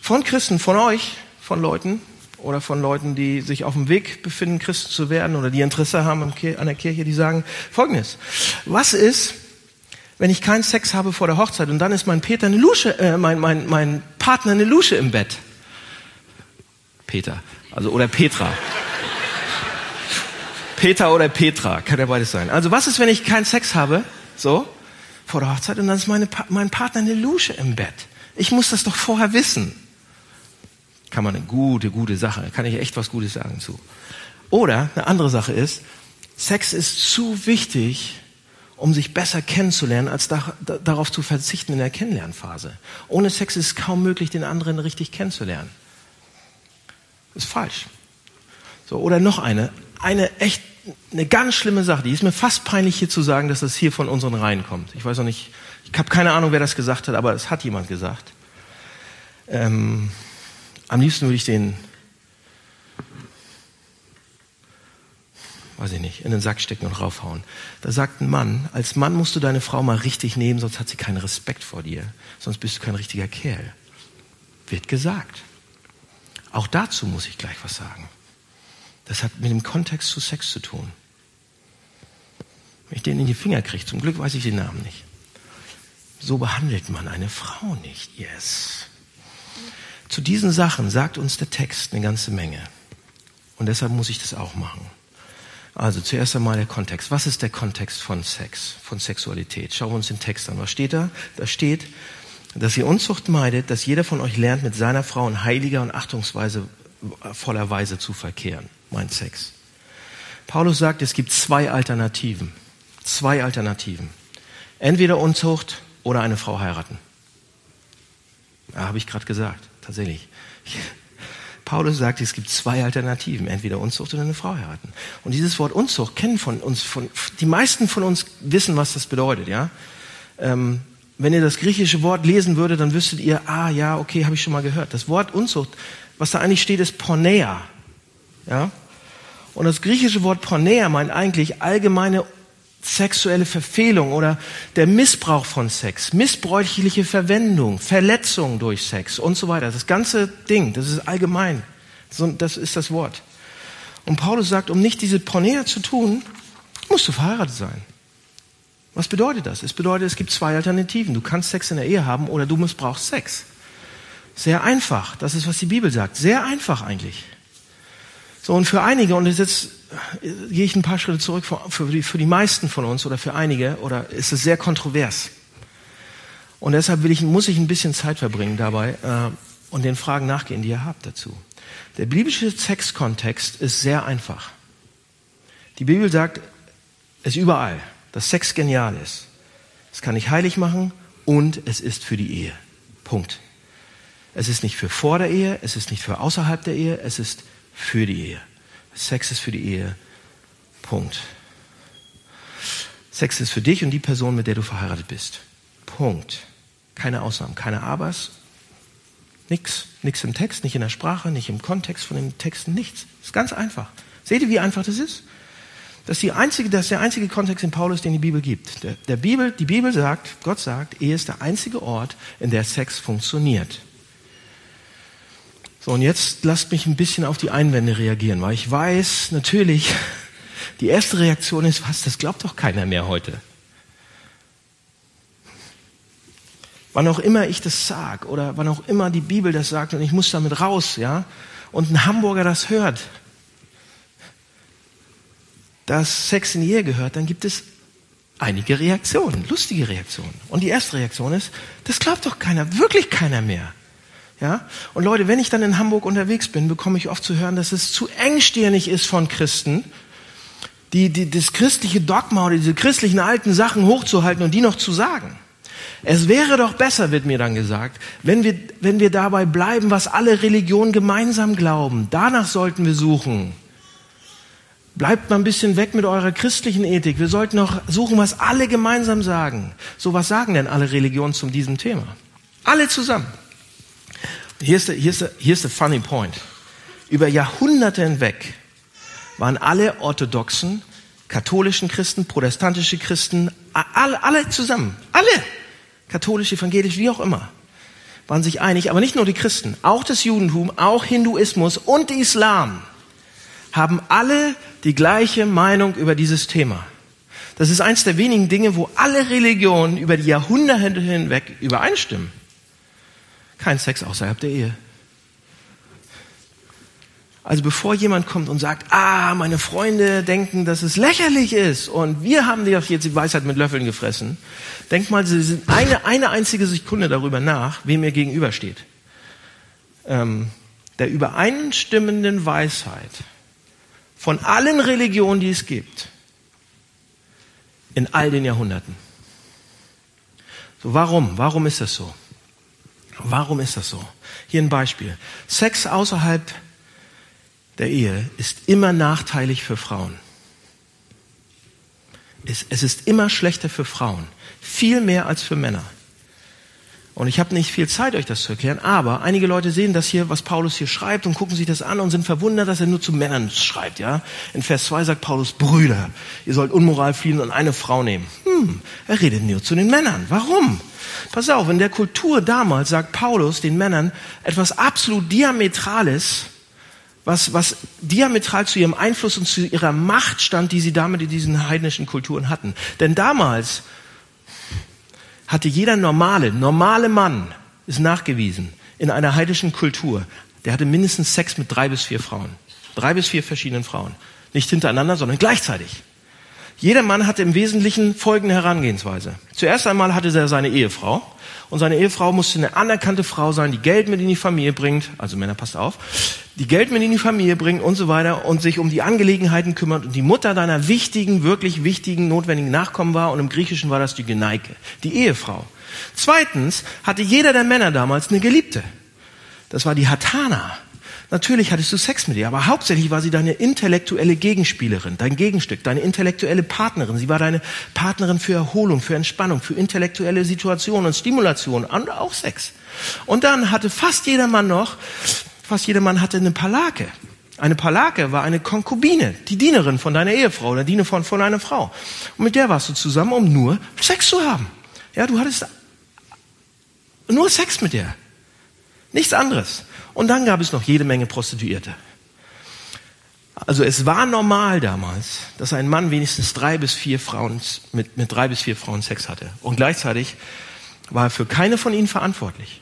von Christen, von euch, von Leuten oder von Leuten, die sich auf dem Weg befinden, Christen zu werden oder die Interesse haben an der Kirche, die sagen Folgendes. Was ist, wenn ich keinen Sex habe vor der Hochzeit und dann ist mein Peter eine Lusche, äh, mein, mein, mein Partner eine Lusche im Bett? Peter, also oder Petra. Peter oder Petra, kann ja beides sein. Also was ist, wenn ich keinen Sex habe, so, vor der Hochzeit und dann ist meine, mein Partner eine Lusche im Bett? Ich muss das doch vorher wissen. Kann man eine gute, gute Sache, kann ich echt was Gutes sagen zu. Oder eine andere Sache ist, Sex ist zu wichtig, um sich besser kennenzulernen, als da, da, darauf zu verzichten in der Kennenlernphase. Ohne Sex ist es kaum möglich, den anderen richtig kennenzulernen. Ist falsch. So, oder noch eine eine echt, eine ganz schlimme Sache. Die ist mir fast peinlich hier zu sagen, dass das hier von unseren Reihen kommt. Ich weiß auch nicht, ich habe keine Ahnung, wer das gesagt hat, aber es hat jemand gesagt. Ähm, am liebsten würde ich den, weiß ich nicht, in den Sack stecken und raufhauen. Da sagt ein Mann, als Mann musst du deine Frau mal richtig nehmen, sonst hat sie keinen Respekt vor dir. Sonst bist du kein richtiger Kerl. Wird gesagt. Auch dazu muss ich gleich was sagen. Das hat mit dem Kontext zu Sex zu tun. Wenn ich den in die Finger kriege, zum Glück weiß ich den Namen nicht. So behandelt man eine Frau nicht. Yes. Zu diesen Sachen sagt uns der Text eine ganze Menge. Und deshalb muss ich das auch machen. Also zuerst einmal der Kontext. Was ist der Kontext von Sex, von Sexualität? Schauen wir uns den Text an. Was steht da? Da steht, dass ihr Unzucht meidet, dass jeder von euch lernt, mit seiner Frau in heiliger und achtungsweise voller Weise zu verkehren meint Sex. Paulus sagt, es gibt zwei Alternativen. Zwei Alternativen. Entweder Unzucht oder eine Frau heiraten. Ja, habe ich gerade gesagt, tatsächlich. Paulus sagt, es gibt zwei Alternativen, entweder Unzucht oder eine Frau heiraten. Und dieses Wort Unzucht kennen von uns, von, die meisten von uns wissen, was das bedeutet, ja. Ähm, wenn ihr das griechische Wort lesen würdet, dann wüsstet ihr, ah ja, okay, habe ich schon mal gehört. Das Wort Unzucht, was da eigentlich steht, ist Pornea. Ja? Und das griechische Wort Pornea meint eigentlich allgemeine sexuelle Verfehlung oder der Missbrauch von Sex, missbräuchliche Verwendung, Verletzung durch Sex und so weiter. Das ganze Ding, das ist allgemein. Das ist das Wort. Und Paulus sagt, um nicht diese Pornea zu tun, musst du verheiratet sein. Was bedeutet das? Es bedeutet, es gibt zwei Alternativen. Du kannst Sex in der Ehe haben oder du missbrauchst Sex. Sehr einfach. Das ist, was die Bibel sagt. Sehr einfach eigentlich. So, und für einige, und jetzt gehe ich ein paar Schritte zurück, für die, für die meisten von uns oder für einige, oder ist es sehr kontrovers. Und deshalb will ich, muss ich ein bisschen Zeit verbringen dabei äh, und den Fragen nachgehen, die ihr habt dazu. Der biblische Sexkontext ist sehr einfach. Die Bibel sagt, es überall, dass Sex genial ist. Es kann dich heilig machen und es ist für die Ehe. Punkt. Es ist nicht für vor der Ehe, es ist nicht für außerhalb der Ehe, es ist für die Ehe. Sex ist für die Ehe. Punkt. Sex ist für dich und die Person, mit der du verheiratet bist. Punkt. Keine Ausnahmen, keine Abers. Nix. Nix im Text, nicht in der Sprache, nicht im Kontext von den Texten, nichts. Ist ganz einfach. Seht ihr, wie einfach das ist? Das ist, einzige, das ist der einzige Kontext in Paulus, den die Bibel gibt. Der, der Bibel, die Bibel sagt, Gott sagt, Ehe ist der einzige Ort, in der Sex funktioniert. So, und jetzt lasst mich ein bisschen auf die Einwände reagieren, weil ich weiß, natürlich, [laughs] die erste Reaktion ist, was, das glaubt doch keiner mehr heute. Wann auch immer ich das sag oder wann auch immer die Bibel das sagt und ich muss damit raus, ja, und ein Hamburger das hört, dass Sex in die Ehe gehört, dann gibt es einige Reaktionen, lustige Reaktionen. Und die erste Reaktion ist, das glaubt doch keiner, wirklich keiner mehr. Ja? Und Leute, wenn ich dann in Hamburg unterwegs bin, bekomme ich oft zu hören, dass es zu engstirnig ist von Christen, die, die, das christliche Dogma oder diese christlichen alten Sachen hochzuhalten und die noch zu sagen. Es wäre doch besser, wird mir dann gesagt, wenn wir, wenn wir dabei bleiben, was alle Religionen gemeinsam glauben. Danach sollten wir suchen. Bleibt mal ein bisschen weg mit eurer christlichen Ethik. Wir sollten noch suchen, was alle gemeinsam sagen. So was sagen denn alle Religionen zu diesem Thema? Alle zusammen. Hier ist der, hier ist der, hier ist der funny point. Über Jahrhunderte hinweg waren alle orthodoxen, katholischen Christen, protestantische Christen, alle, alle zusammen, alle, katholisch, evangelisch, wie auch immer, waren sich einig, aber nicht nur die Christen, auch das Judentum, auch Hinduismus und Islam haben alle die gleiche Meinung über dieses Thema. Das ist eins der wenigen Dinge, wo alle Religionen über die Jahrhunderte hinweg übereinstimmen. Kein Sex außerhalb der Ehe. Also bevor jemand kommt und sagt, ah, meine Freunde denken, dass es lächerlich ist und wir haben dir jetzt die Weisheit mit Löffeln gefressen, denkt mal Sie sind eine, eine einzige Sekunde darüber nach, wem ihr gegenübersteht. Ähm, der übereinstimmenden Weisheit von allen Religionen, die es gibt, in all den Jahrhunderten. So, warum? Warum ist das so? Warum ist das so? Hier ein Beispiel. Sex außerhalb der Ehe ist immer nachteilig für Frauen. Es ist immer schlechter für Frauen. Viel mehr als für Männer. Und ich habe nicht viel Zeit, euch das zu erklären, aber einige Leute sehen das hier, was Paulus hier schreibt und gucken sich das an und sind verwundert, dass er nur zu Männern schreibt. Ja? In Vers 2 sagt Paulus, Brüder, ihr sollt Unmoral fliehen und eine Frau nehmen. Hm, er redet nur zu den Männern. Warum? Pass auf, in der Kultur damals sagt Paulus den Männern etwas absolut Diametrales, was, was diametral zu ihrem Einfluss und zu ihrer Macht stand, die sie damit in diesen heidnischen Kulturen hatten. Denn damals hatte jeder normale, normale Mann, ist nachgewiesen, in einer heidischen Kultur, der hatte mindestens Sex mit drei bis vier Frauen. Drei bis vier verschiedenen Frauen. Nicht hintereinander, sondern gleichzeitig. Jeder Mann hatte im Wesentlichen folgende Herangehensweise. Zuerst einmal hatte er seine Ehefrau. Und seine Ehefrau musste eine anerkannte Frau sein, die Geld mit in die Familie bringt. Also Männer, passt auf die Geld mit in die Familie bringt und so weiter und sich um die Angelegenheiten kümmert und die Mutter deiner wichtigen, wirklich wichtigen, notwendigen Nachkommen war und im Griechischen war das die Geneike, die Ehefrau. Zweitens hatte jeder der Männer damals eine Geliebte. Das war die Hatana. Natürlich hattest du Sex mit ihr, aber hauptsächlich war sie deine intellektuelle Gegenspielerin, dein Gegenstück, deine intellektuelle Partnerin. Sie war deine Partnerin für Erholung, für Entspannung, für intellektuelle Situationen und Stimulation und auch Sex. Und dann hatte fast jeder Mann noch Fast jeder Mann hatte eine Palake. Eine Palake war eine Konkubine, die Dienerin von deiner Ehefrau oder Diener von, von einer Frau. Und mit der warst du zusammen, um nur Sex zu haben. Ja, du hattest nur Sex mit der. Nichts anderes. Und dann gab es noch jede Menge Prostituierte. Also es war normal damals, dass ein Mann wenigstens drei bis vier Frauen mit, mit drei bis vier Frauen Sex hatte. Und gleichzeitig war er für keine von ihnen verantwortlich.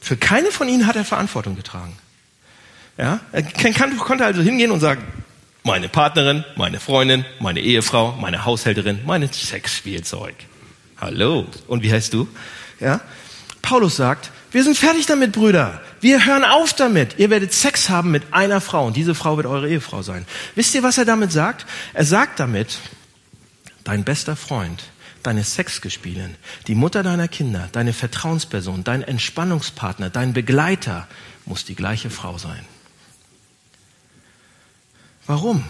Für keine von ihnen hat er Verantwortung getragen. Ja? Er kann, konnte also hingehen und sagen, meine Partnerin, meine Freundin, meine Ehefrau, meine Haushälterin, mein Sexspielzeug. Hallo. Und wie heißt du? Ja? Paulus sagt, wir sind fertig damit, Brüder. Wir hören auf damit. Ihr werdet Sex haben mit einer Frau und diese Frau wird eure Ehefrau sein. Wisst ihr, was er damit sagt? Er sagt damit, dein bester Freund deine Sexgespielin, die Mutter deiner Kinder, deine Vertrauensperson, dein Entspannungspartner, dein Begleiter muss die gleiche Frau sein. Warum?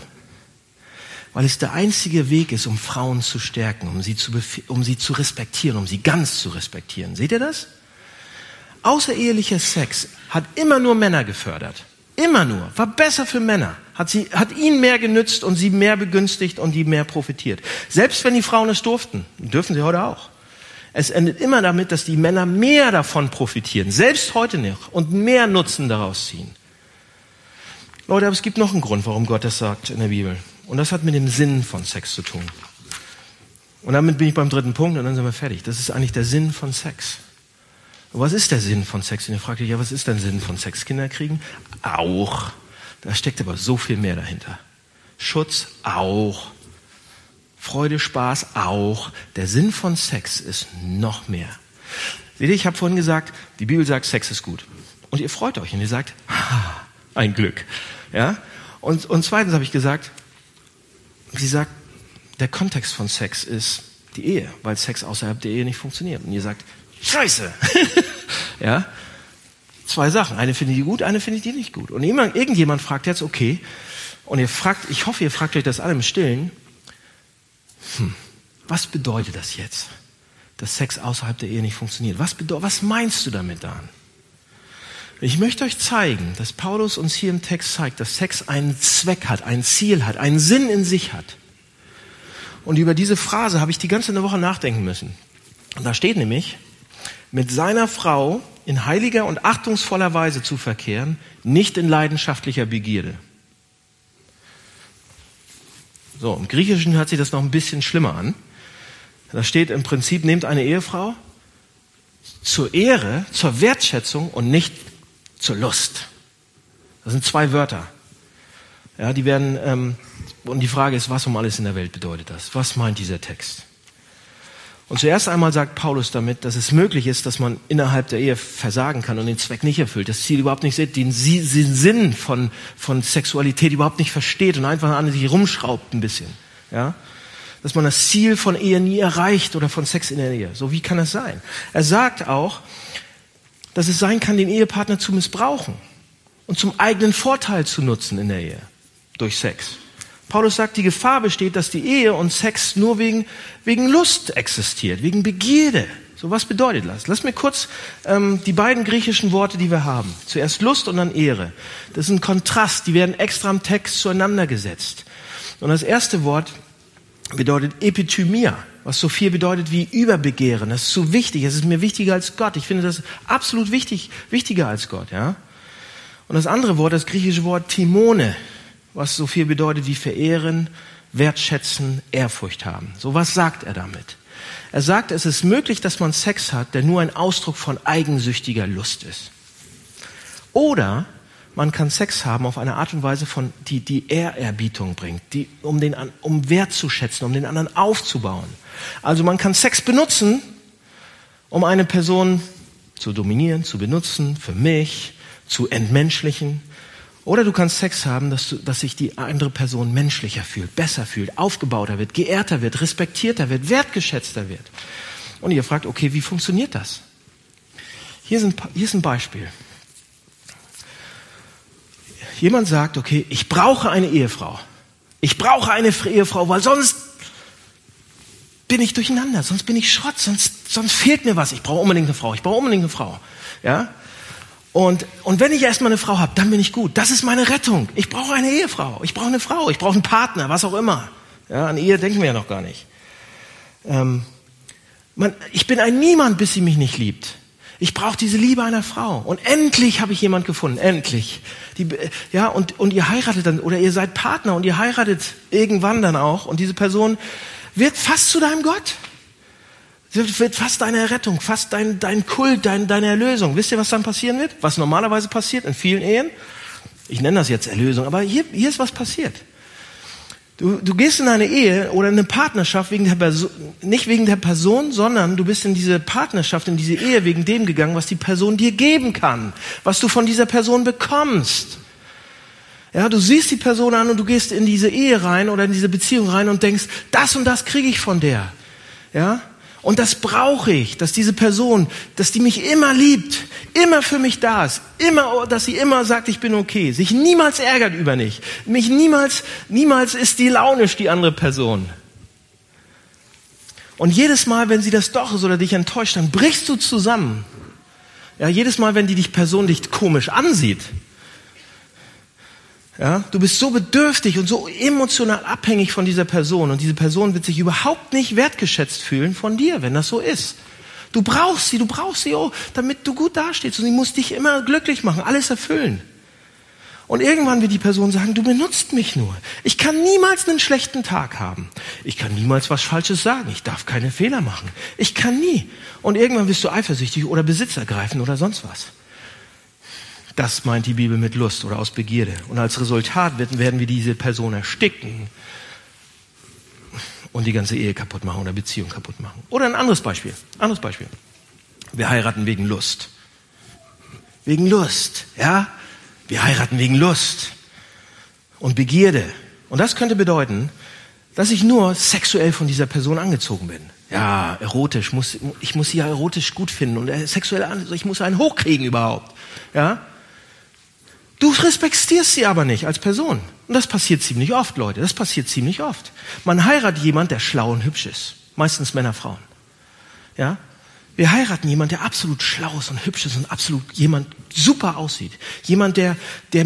Weil es der einzige Weg ist, um Frauen zu stärken, um sie zu, um sie zu respektieren, um sie ganz zu respektieren. Seht ihr das? Außerehelicher Sex hat immer nur Männer gefördert. Immer nur. War besser für Männer. Hat, sie, hat ihnen mehr genützt und sie mehr begünstigt und die mehr profitiert. Selbst wenn die Frauen es durften, dürfen sie heute auch. Es endet immer damit, dass die Männer mehr davon profitieren, selbst heute noch, und mehr Nutzen daraus ziehen. Leute, aber es gibt noch einen Grund, warum Gott das sagt in der Bibel. Und das hat mit dem Sinn von Sex zu tun. Und damit bin ich beim dritten Punkt und dann sind wir fertig. Das ist eigentlich der Sinn von Sex. Was ist der Sinn von Sex? Und ihr fragt euch, ja, was ist der Sinn von Sex? Kinder kriegen? Auch. Da steckt aber so viel mehr dahinter. Schutz? Auch. Freude, Spaß auch. Der Sinn von Sex ist noch mehr. Seht ihr, ich habe vorhin gesagt, die Bibel sagt, Sex ist gut. Und ihr freut euch und ihr sagt, ein Glück. Ja? Und, und zweitens habe ich gesagt, sie sagt, der Kontext von Sex ist die Ehe, weil Sex außerhalb der Ehe nicht funktioniert. Und ihr sagt, scheiße. [laughs] ja? Zwei Sachen. Eine finde ich gut, eine finde ich die nicht gut. Und irgendjemand fragt jetzt, okay, und ihr fragt, ich hoffe, ihr fragt euch das alle im Stillen, hm, was bedeutet das jetzt, dass Sex außerhalb der Ehe nicht funktioniert? Was, was meinst du damit dann? Ich möchte euch zeigen, dass Paulus uns hier im Text zeigt, dass Sex einen Zweck hat, ein Ziel hat, einen Sinn in sich hat. Und über diese Phrase habe ich die ganze Woche nachdenken müssen. Und da steht nämlich, mit seiner Frau in heiliger und achtungsvoller Weise zu verkehren, nicht in leidenschaftlicher Begierde. So, im Griechischen hört sich das noch ein bisschen schlimmer an. Da steht im Prinzip, nehmt eine Ehefrau zur Ehre, zur Wertschätzung und nicht zur Lust. Das sind zwei Wörter. Ja, die werden, ähm, und die Frage ist, was um alles in der Welt bedeutet das? Was meint dieser Text? Und zuerst einmal sagt Paulus damit, dass es möglich ist, dass man innerhalb der Ehe versagen kann und den Zweck nicht erfüllt, das Ziel überhaupt nicht sieht, den, Sinn von, von Sexualität überhaupt nicht versteht und einfach an sich rumschraubt ein bisschen. Ja? Dass man das Ziel von Ehe nie erreicht oder von Sex in der Ehe. So wie kann das sein? Er sagt auch, dass es sein kann, den Ehepartner zu missbrauchen und zum eigenen Vorteil zu nutzen in der Ehe durch Sex. Paulus sagt, die Gefahr besteht, dass die Ehe und Sex nur wegen, wegen Lust existiert, wegen Begierde. So was bedeutet das? Lass mir kurz ähm, die beiden griechischen Worte, die wir haben. Zuerst Lust und dann Ehre. Das ist ein Kontrast, die werden extra im Text zueinander gesetzt. Und das erste Wort bedeutet Epithymia, was so viel bedeutet wie Überbegehren. Das ist so wichtig, es ist mir wichtiger als Gott. Ich finde das absolut wichtig, wichtiger als Gott. Ja? Und das andere Wort, das griechische Wort Timone, was so viel bedeutet wie verehren, wertschätzen, Ehrfurcht haben. So was sagt er damit? Er sagt, es ist möglich, dass man Sex hat, der nur ein Ausdruck von eigensüchtiger Lust ist. Oder man kann Sex haben auf eine Art und Weise, von, die die Ehrerbietung bringt, die, um, den, um Wert zu schätzen, um den anderen aufzubauen. Also man kann Sex benutzen, um eine Person zu dominieren, zu benutzen, für mich, zu entmenschlichen, oder du kannst Sex haben, dass, du, dass sich die andere Person menschlicher fühlt, besser fühlt, aufgebauter wird, geehrter wird, respektierter wird, wertgeschätzter wird. Und ihr fragt, okay, wie funktioniert das? Hier ist ein, hier ist ein Beispiel. Jemand sagt, okay, ich brauche eine Ehefrau. Ich brauche eine Ehefrau, weil sonst bin ich durcheinander, sonst bin ich Schrott, sonst, sonst fehlt mir was. Ich brauche unbedingt eine Frau, ich brauche unbedingt eine Frau. Ja? Und, und wenn ich erstmal eine Frau habe, dann bin ich gut. Das ist meine Rettung. Ich brauche eine Ehefrau. Ich brauche eine Frau. Ich brauche einen Partner, was auch immer. Ja, an Ehe denken wir ja noch gar nicht. Ähm, man, ich bin ein Niemand, bis sie mich nicht liebt. Ich brauche diese Liebe einer Frau. Und endlich habe ich jemand gefunden. Endlich. Die, ja, und, und ihr heiratet dann, oder ihr seid Partner und ihr heiratet irgendwann dann auch. Und diese Person wird fast zu deinem Gott. Wird fast deine Errettung, fast dein, dein Kult, dein, deine Erlösung. Wisst ihr, was dann passieren wird? Was normalerweise passiert in vielen Ehen? Ich nenne das jetzt Erlösung, aber hier, hier ist was passiert. Du, du gehst in eine Ehe oder in eine Partnerschaft wegen der Person, nicht wegen der Person, sondern du bist in diese Partnerschaft, in diese Ehe wegen dem gegangen, was die Person dir geben kann, was du von dieser Person bekommst. Ja, du siehst die Person an und du gehst in diese Ehe rein oder in diese Beziehung rein und denkst, das und das kriege ich von der. Ja, und das brauche ich, dass diese Person, dass die mich immer liebt, immer für mich da ist, immer, dass sie immer sagt, ich bin okay, sich niemals ärgert über mich, mich niemals, niemals ist die launisch, die andere Person. Und jedes Mal, wenn sie das doch ist oder dich enttäuscht, dann brichst du zusammen. Ja, jedes Mal, wenn die dich persönlich komisch ansieht, ja, du bist so bedürftig und so emotional abhängig von dieser Person und diese Person wird sich überhaupt nicht wertgeschätzt fühlen von dir, wenn das so ist. Du brauchst sie, du brauchst sie, oh, damit du gut dastehst und sie muss dich immer glücklich machen, alles erfüllen. Und irgendwann wird die Person sagen, du benutzt mich nur. Ich kann niemals einen schlechten Tag haben. Ich kann niemals was Falsches sagen. Ich darf keine Fehler machen. Ich kann nie. Und irgendwann wirst du eifersüchtig oder Besitz ergreifen oder sonst was. Das meint die Bibel mit Lust oder aus Begierde. Und als Resultat werden wir diese Person ersticken und die ganze Ehe kaputt machen oder Beziehung kaputt machen. Oder ein anderes Beispiel. Anderes Beispiel. Wir heiraten wegen Lust. Wegen Lust, ja? Wir heiraten wegen Lust und Begierde. Und das könnte bedeuten, dass ich nur sexuell von dieser Person angezogen bin. Ja, erotisch, muss, ich muss sie ja erotisch gut finden und äh, sexuell, ich muss einen hochkriegen überhaupt. Ja? Du respektierst sie aber nicht als Person. Und das passiert ziemlich oft, Leute. Das passiert ziemlich oft. Man heiratet jemand, der schlau und hübsch ist. Meistens Männer, Frauen. Ja? Wir heiraten jemand, der absolut schlau ist und hübsch ist und absolut jemand super aussieht. Jemand, der, der,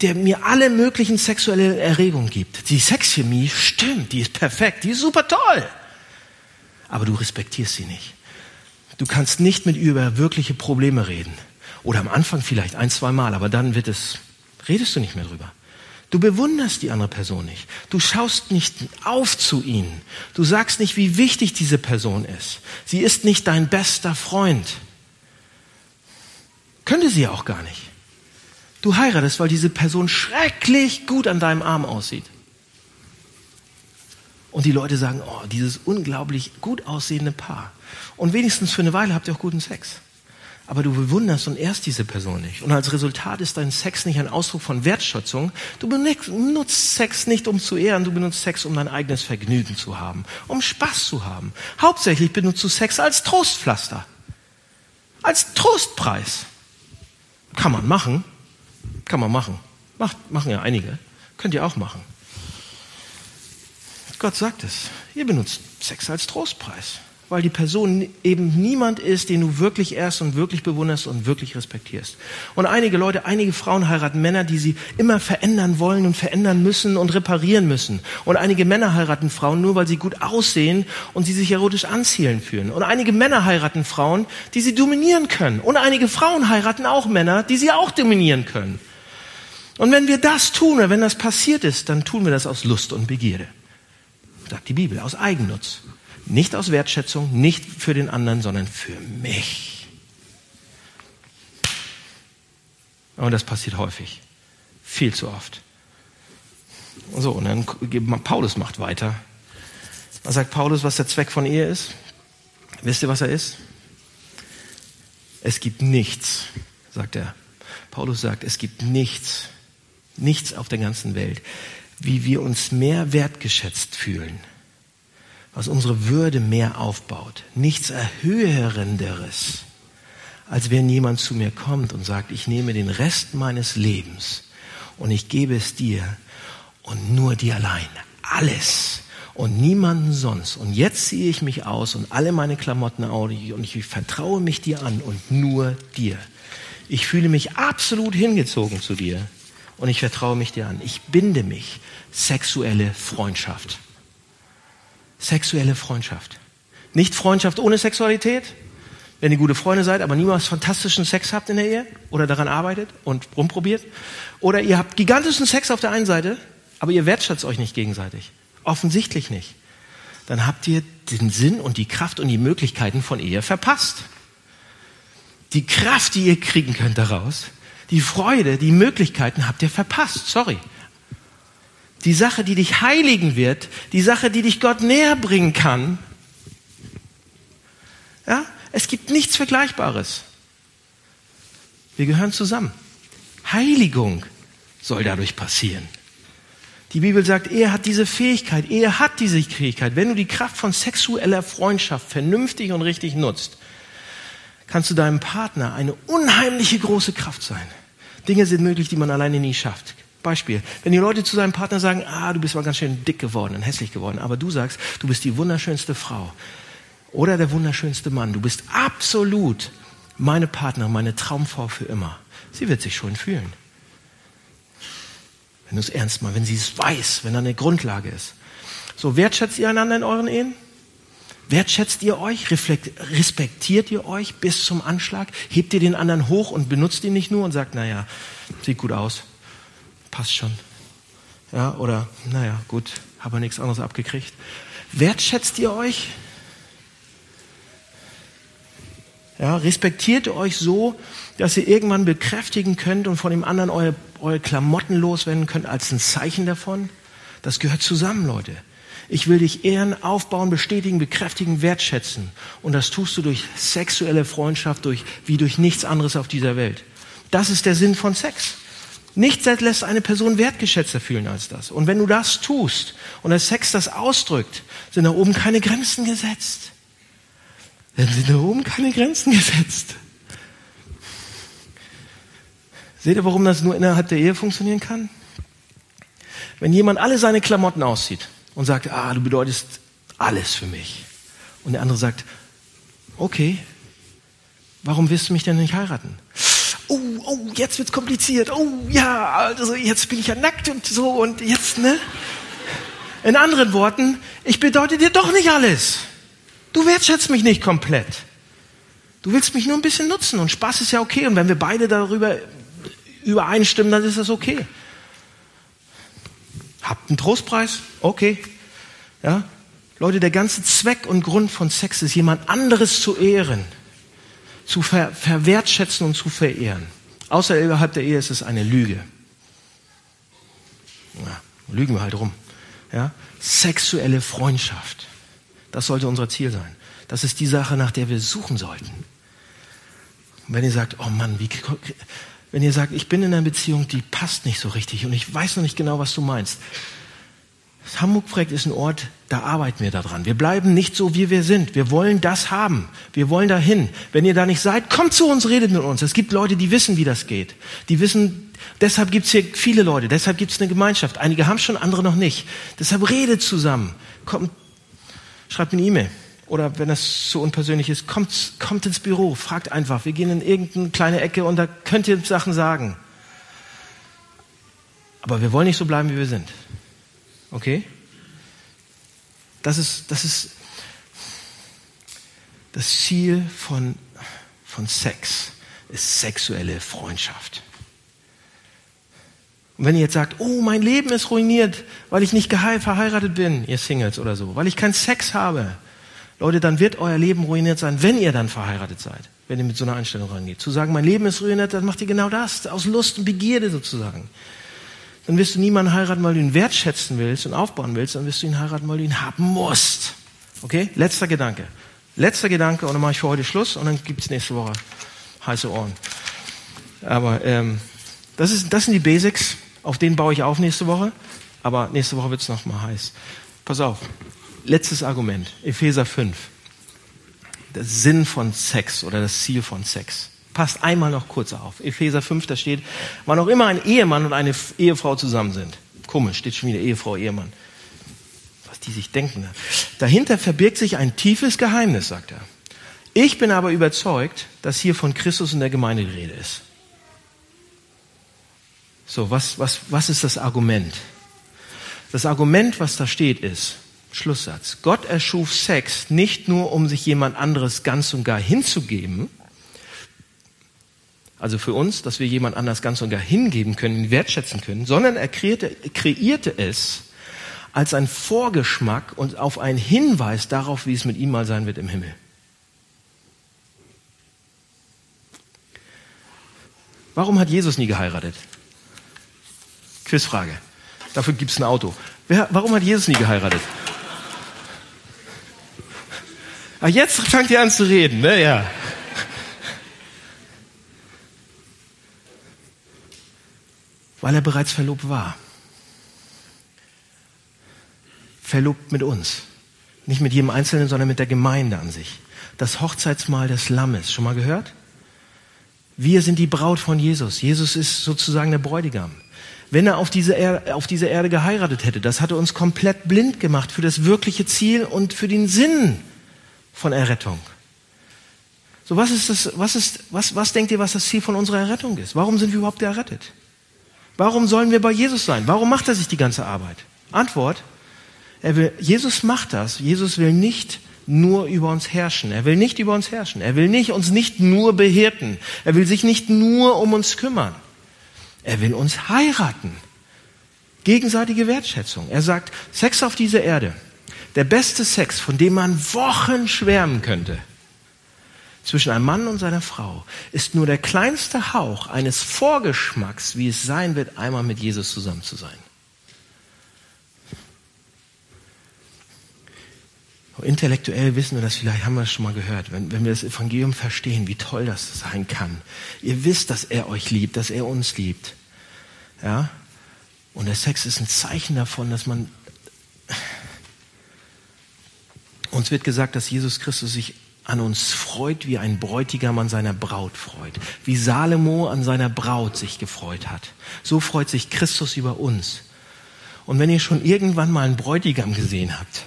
der mir alle möglichen sexuelle Erregungen gibt. Die Sexchemie stimmt, die ist perfekt, die ist super toll. Aber du respektierst sie nicht. Du kannst nicht mit ihr über wirkliche Probleme reden. Oder am Anfang vielleicht ein, zwei Mal, aber dann wird es, redest du nicht mehr drüber. Du bewunderst die andere Person nicht. Du schaust nicht auf zu ihnen. Du sagst nicht, wie wichtig diese Person ist. Sie ist nicht dein bester Freund. Könnte sie auch gar nicht. Du heiratest, weil diese Person schrecklich gut an deinem Arm aussieht. Und die Leute sagen, oh, dieses unglaublich gut aussehende Paar. Und wenigstens für eine Weile habt ihr auch guten Sex aber du bewunderst und ehrst diese Person nicht. Und als Resultat ist dein Sex nicht ein Ausdruck von Wertschätzung. Du benutzt Sex nicht, um zu ehren, du benutzt Sex, um dein eigenes Vergnügen zu haben, um Spaß zu haben. Hauptsächlich benutzt du Sex als Trostpflaster, als Trostpreis. Kann man machen, kann man machen. Macht, machen ja einige. Könnt ihr auch machen. Gott sagt es. Ihr benutzt Sex als Trostpreis weil die Person eben niemand ist, den du wirklich ehrst und wirklich bewunderst und wirklich respektierst. Und einige Leute, einige Frauen heiraten Männer, die sie immer verändern wollen und verändern müssen und reparieren müssen. Und einige Männer heiraten Frauen nur, weil sie gut aussehen und sie sich erotisch anzielen fühlen. Und einige Männer heiraten Frauen, die sie dominieren können. Und einige Frauen heiraten auch Männer, die sie auch dominieren können. Und wenn wir das tun, oder wenn das passiert ist, dann tun wir das aus Lust und Begierde. Sagt die Bibel, aus Eigennutz. Nicht aus Wertschätzung, nicht für den anderen, sondern für mich. Und das passiert häufig. Viel zu oft. So, und dann Paulus macht weiter. Was sagt Paulus, was der Zweck von Ehe ist? Wisst ihr, was er ist? Es gibt nichts, sagt er. Paulus sagt, es gibt nichts, nichts auf der ganzen Welt, wie wir uns mehr wertgeschätzt fühlen was unsere Würde mehr aufbaut. Nichts Erhöhenderes, als wenn jemand zu mir kommt und sagt, ich nehme den Rest meines Lebens und ich gebe es dir und nur dir allein. Alles und niemanden sonst. Und jetzt ziehe ich mich aus und alle meine Klamotten aus und ich vertraue mich dir an und nur dir. Ich fühle mich absolut hingezogen zu dir und ich vertraue mich dir an. Ich binde mich. Sexuelle Freundschaft. Sexuelle Freundschaft. Nicht Freundschaft ohne Sexualität, wenn ihr gute Freunde seid, aber niemals fantastischen Sex habt in der Ehe oder daran arbeitet und rumprobiert. Oder ihr habt gigantischen Sex auf der einen Seite, aber ihr wertschätzt euch nicht gegenseitig. Offensichtlich nicht. Dann habt ihr den Sinn und die Kraft und die Möglichkeiten von Ehe verpasst. Die Kraft, die ihr kriegen könnt daraus, die Freude, die Möglichkeiten habt ihr verpasst. Sorry. Die Sache, die dich heiligen wird, die Sache, die dich Gott näher bringen kann. Ja, es gibt nichts Vergleichbares. Wir gehören zusammen. Heiligung soll dadurch passieren. Die Bibel sagt, er hat diese Fähigkeit, er hat diese Fähigkeit. Wenn du die Kraft von sexueller Freundschaft vernünftig und richtig nutzt, kannst du deinem Partner eine unheimliche große Kraft sein. Dinge sind möglich, die man alleine nie schafft. Beispiel. Wenn die Leute zu seinem Partner sagen, ah, du bist mal ganz schön dick geworden und hässlich geworden, aber du sagst, du bist die wunderschönste Frau oder der wunderschönste Mann, du bist absolut meine Partnerin, meine Traumfrau für immer, sie wird sich schon fühlen. Wenn du es ernst machst, wenn sie es weiß, wenn da eine Grundlage ist. So, wertschätzt ihr einander in euren Ehen? Wertschätzt ihr euch? Respektiert ihr euch bis zum Anschlag? Hebt ihr den anderen hoch und benutzt ihn nicht nur und sagt, naja, sieht gut aus, passt schon. Ja, oder, naja, gut, habe nichts anderes abgekriegt. Wertschätzt ihr euch? Ja, respektiert ihr euch so, dass ihr irgendwann bekräftigen könnt und von dem anderen eure, eure Klamotten loswerden könnt als ein Zeichen davon? Das gehört zusammen, Leute. Ich will dich ehren, aufbauen, bestätigen, bekräftigen, wertschätzen. Und das tust du durch sexuelle Freundschaft, durch, wie durch nichts anderes auf dieser Welt. Das ist der Sinn von Sex. Nichts lässt eine Person wertgeschätzter fühlen als das. Und wenn du das tust und der Sex das ausdrückt, sind da oben keine Grenzen gesetzt. Dann sind da oben keine Grenzen gesetzt. Seht ihr, warum das nur innerhalb der Ehe funktionieren kann? Wenn jemand alle seine Klamotten auszieht und sagt, ah, du bedeutest alles für mich. Und der andere sagt, okay, warum wirst du mich denn nicht heiraten? Oh, oh, jetzt wird's kompliziert. Oh, ja, also jetzt bin ich ja nackt und so und jetzt, ne? In anderen Worten, ich bedeute dir doch nicht alles. Du wertschätzt mich nicht komplett. Du willst mich nur ein bisschen nutzen und Spaß ist ja okay. Und wenn wir beide darüber übereinstimmen, dann ist das okay. Habt einen Trostpreis? Okay. Ja? Leute, der ganze Zweck und Grund von Sex ist, jemand anderes zu ehren, zu ver verwertschätzen und zu verehren. Außerhalb der Ehe ist es eine Lüge. Ja, lügen wir halt rum. Ja? Sexuelle Freundschaft. Das sollte unser Ziel sein. Das ist die Sache, nach der wir suchen sollten. Und wenn ihr sagt, oh Mann, wie, wenn ihr sagt, ich bin in einer Beziehung, die passt nicht so richtig und ich weiß noch nicht genau, was du meinst. Das Hamburg-Projekt ist ein Ort, da arbeiten wir daran. Wir bleiben nicht so, wie wir sind. Wir wollen das haben. Wir wollen dahin. Wenn ihr da nicht seid, kommt zu uns, redet mit uns. Es gibt Leute, die wissen, wie das geht. Die wissen, deshalb gibt es hier viele Leute, deshalb gibt es eine Gemeinschaft. Einige haben schon, andere noch nicht. Deshalb redet zusammen. Kommt, schreibt eine E-Mail. Oder wenn es zu unpersönlich ist, kommt, kommt ins Büro, fragt einfach. Wir gehen in irgendeine kleine Ecke und da könnt ihr Sachen sagen. Aber wir wollen nicht so bleiben, wie wir sind. Okay? Das ist, das ist das Ziel von, von Sex, ist sexuelle Freundschaft. Und wenn ihr jetzt sagt, oh, mein Leben ist ruiniert, weil ich nicht verheiratet bin, ihr Singles oder so, weil ich keinen Sex habe, Leute, dann wird euer Leben ruiniert sein, wenn ihr dann verheiratet seid, wenn ihr mit so einer Einstellung rangeht. Zu sagen, mein Leben ist ruiniert, dann macht ihr genau das, aus Lust und Begierde sozusagen. Dann wirst du niemanden heiraten, weil du ihn wertschätzen willst und aufbauen willst, dann wirst du ihn heiraten, weil du ihn haben musst. Okay? Letzter Gedanke. Letzter Gedanke und dann mache ich für heute Schluss und dann gibt's nächste Woche heiße Ohren. Aber ähm, das, ist, das sind die Basics. Auf den baue ich auf nächste Woche. Aber nächste Woche wird es nochmal heiß. Pass auf. Letztes Argument. Epheser 5. Der Sinn von Sex oder das Ziel von Sex. Passt einmal noch kurz auf. Epheser 5, da steht, wann auch immer ein Ehemann und eine Ehefrau zusammen sind. Komisch, steht schon wieder Ehefrau, Ehemann. Was die sich denken. Dahinter verbirgt sich ein tiefes Geheimnis, sagt er. Ich bin aber überzeugt, dass hier von Christus und der Gemeinde die Rede ist. So, was, was, was ist das Argument? Das Argument, was da steht, ist, Schlusssatz, Gott erschuf Sex nicht nur, um sich jemand anderes ganz und gar hinzugeben, also für uns, dass wir jemand anders ganz und gar hingeben können, wertschätzen können, sondern er kreierte, kreierte es als ein Vorgeschmack und auf einen Hinweis darauf, wie es mit ihm mal sein wird im Himmel. Warum hat Jesus nie geheiratet? Quizfrage. Dafür gibt es ein Auto. Wer, warum hat Jesus nie geheiratet? Ah, jetzt fangt ihr an zu reden, ne? Ja. Weil er bereits verlobt war. Verlobt mit uns. Nicht mit jedem Einzelnen, sondern mit der Gemeinde an sich. Das Hochzeitsmahl des Lammes. Schon mal gehört? Wir sind die Braut von Jesus. Jesus ist sozusagen der Bräutigam wenn er auf diese, er auf diese Erde geheiratet hätte. Das hatte uns komplett blind gemacht für das wirkliche Ziel und für den Sinn von Errettung. So, was ist das, was ist, was, was denkt ihr, was das Ziel von unserer Errettung ist? Warum sind wir überhaupt errettet? Warum sollen wir bei Jesus sein? Warum macht er sich die ganze Arbeit? Antwort, er will, Jesus macht das. Jesus will nicht nur über uns herrschen. Er will nicht über uns herrschen. Er will nicht uns nicht nur behirten. Er will sich nicht nur um uns kümmern. Er will uns heiraten. Gegenseitige Wertschätzung. Er sagt, Sex auf dieser Erde, der beste Sex, von dem man Wochen schwärmen könnte, zwischen einem Mann und seiner Frau, ist nur der kleinste Hauch eines Vorgeschmacks, wie es sein wird, einmal mit Jesus zusammen zu sein. Intellektuell wissen wir das, vielleicht haben wir es schon mal gehört, wenn, wenn wir das Evangelium verstehen, wie toll das sein kann. Ihr wisst, dass er euch liebt, dass er uns liebt. Ja? Und der Sex ist ein Zeichen davon, dass man. Uns wird gesagt, dass Jesus Christus sich an uns freut, wie ein Bräutigam an seiner Braut freut. Wie Salomo an seiner Braut sich gefreut hat. So freut sich Christus über uns. Und wenn ihr schon irgendwann mal einen Bräutigam gesehen habt,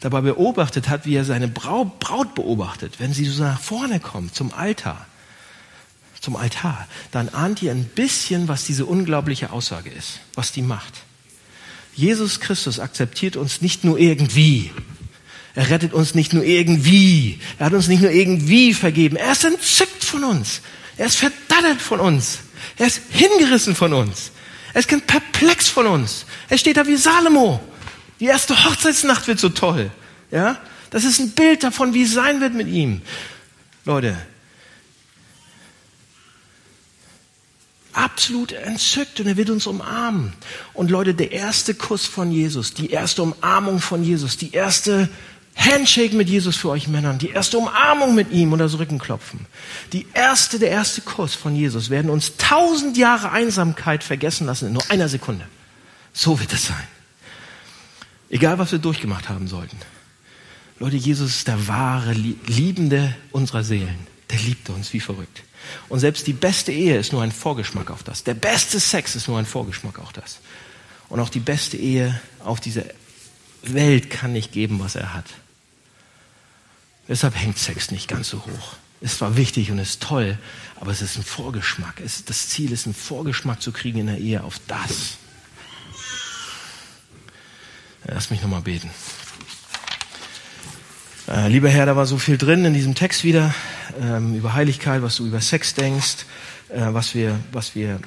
dabei beobachtet hat, wie er seine Braut beobachtet, wenn sie so nach vorne kommt zum Altar, zum Altar, dann ahnt ihr ein bisschen, was diese unglaubliche Aussage ist, was die macht. Jesus Christus akzeptiert uns nicht nur irgendwie. Er rettet uns nicht nur irgendwie. Er hat uns nicht nur irgendwie vergeben. Er ist entzückt von uns. Er ist verdattert von uns. Er ist hingerissen von uns. Er ist perplex von uns. Er steht da wie Salomo. Die erste Hochzeitsnacht wird so toll. Ja? Das ist ein Bild davon, wie es sein wird mit ihm. Leute, absolut entzückt und er wird uns umarmen. Und Leute, der erste Kuss von Jesus, die erste Umarmung von Jesus, die erste Handshake mit Jesus für euch Männern, die erste Umarmung mit ihm und das Rückenklopfen, die erste, der erste Kuss von Jesus werden uns tausend Jahre Einsamkeit vergessen lassen in nur einer Sekunde. So wird es sein. Egal, was wir durchgemacht haben sollten. Leute, Jesus ist der wahre Liebende unserer Seelen. Der liebt uns wie verrückt. Und selbst die beste Ehe ist nur ein Vorgeschmack auf das. Der beste Sex ist nur ein Vorgeschmack auf das. Und auch die beste Ehe auf dieser Welt kann nicht geben, was er hat. Deshalb hängt Sex nicht ganz so hoch. Es war wichtig und ist toll, aber es ist ein Vorgeschmack. Es, das Ziel ist, einen Vorgeschmack zu kriegen in der Ehe auf das. Lass mich nochmal beten. Äh, lieber Herr, da war so viel drin in diesem Text wieder, ähm, über Heiligkeit, was du über Sex denkst, äh, was, wir, was wir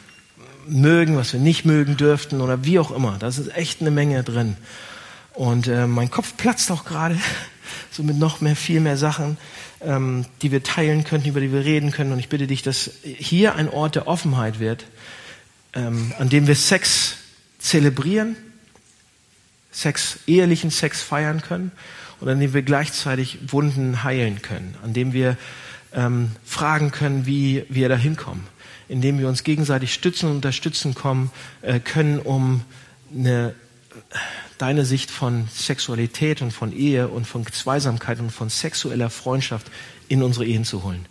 mögen, was wir nicht mögen dürften oder wie auch immer. Da ist echt eine Menge drin. Und äh, mein Kopf platzt auch gerade, so mit noch mehr, viel mehr Sachen, ähm, die wir teilen könnten, über die wir reden können. Und ich bitte dich, dass hier ein Ort der Offenheit wird, ähm, an dem wir Sex zelebrieren, Sex, ehelichen Sex feiern können und an dem wir gleichzeitig Wunden heilen können, an dem wir ähm, fragen können, wie wir da hinkommen, indem wir uns gegenseitig stützen und unterstützen kommen äh, können, um eine, deine Sicht von Sexualität und von Ehe und von Zweisamkeit und von sexueller Freundschaft in unsere Ehen zu holen.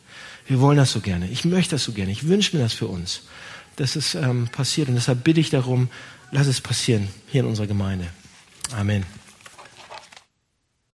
Wir wollen das so gerne. Ich möchte das so gerne. Ich wünsche mir das für uns, dass es ähm, passiert. Und deshalb bitte ich darum, lass es passieren hier in unserer Gemeinde. Amen.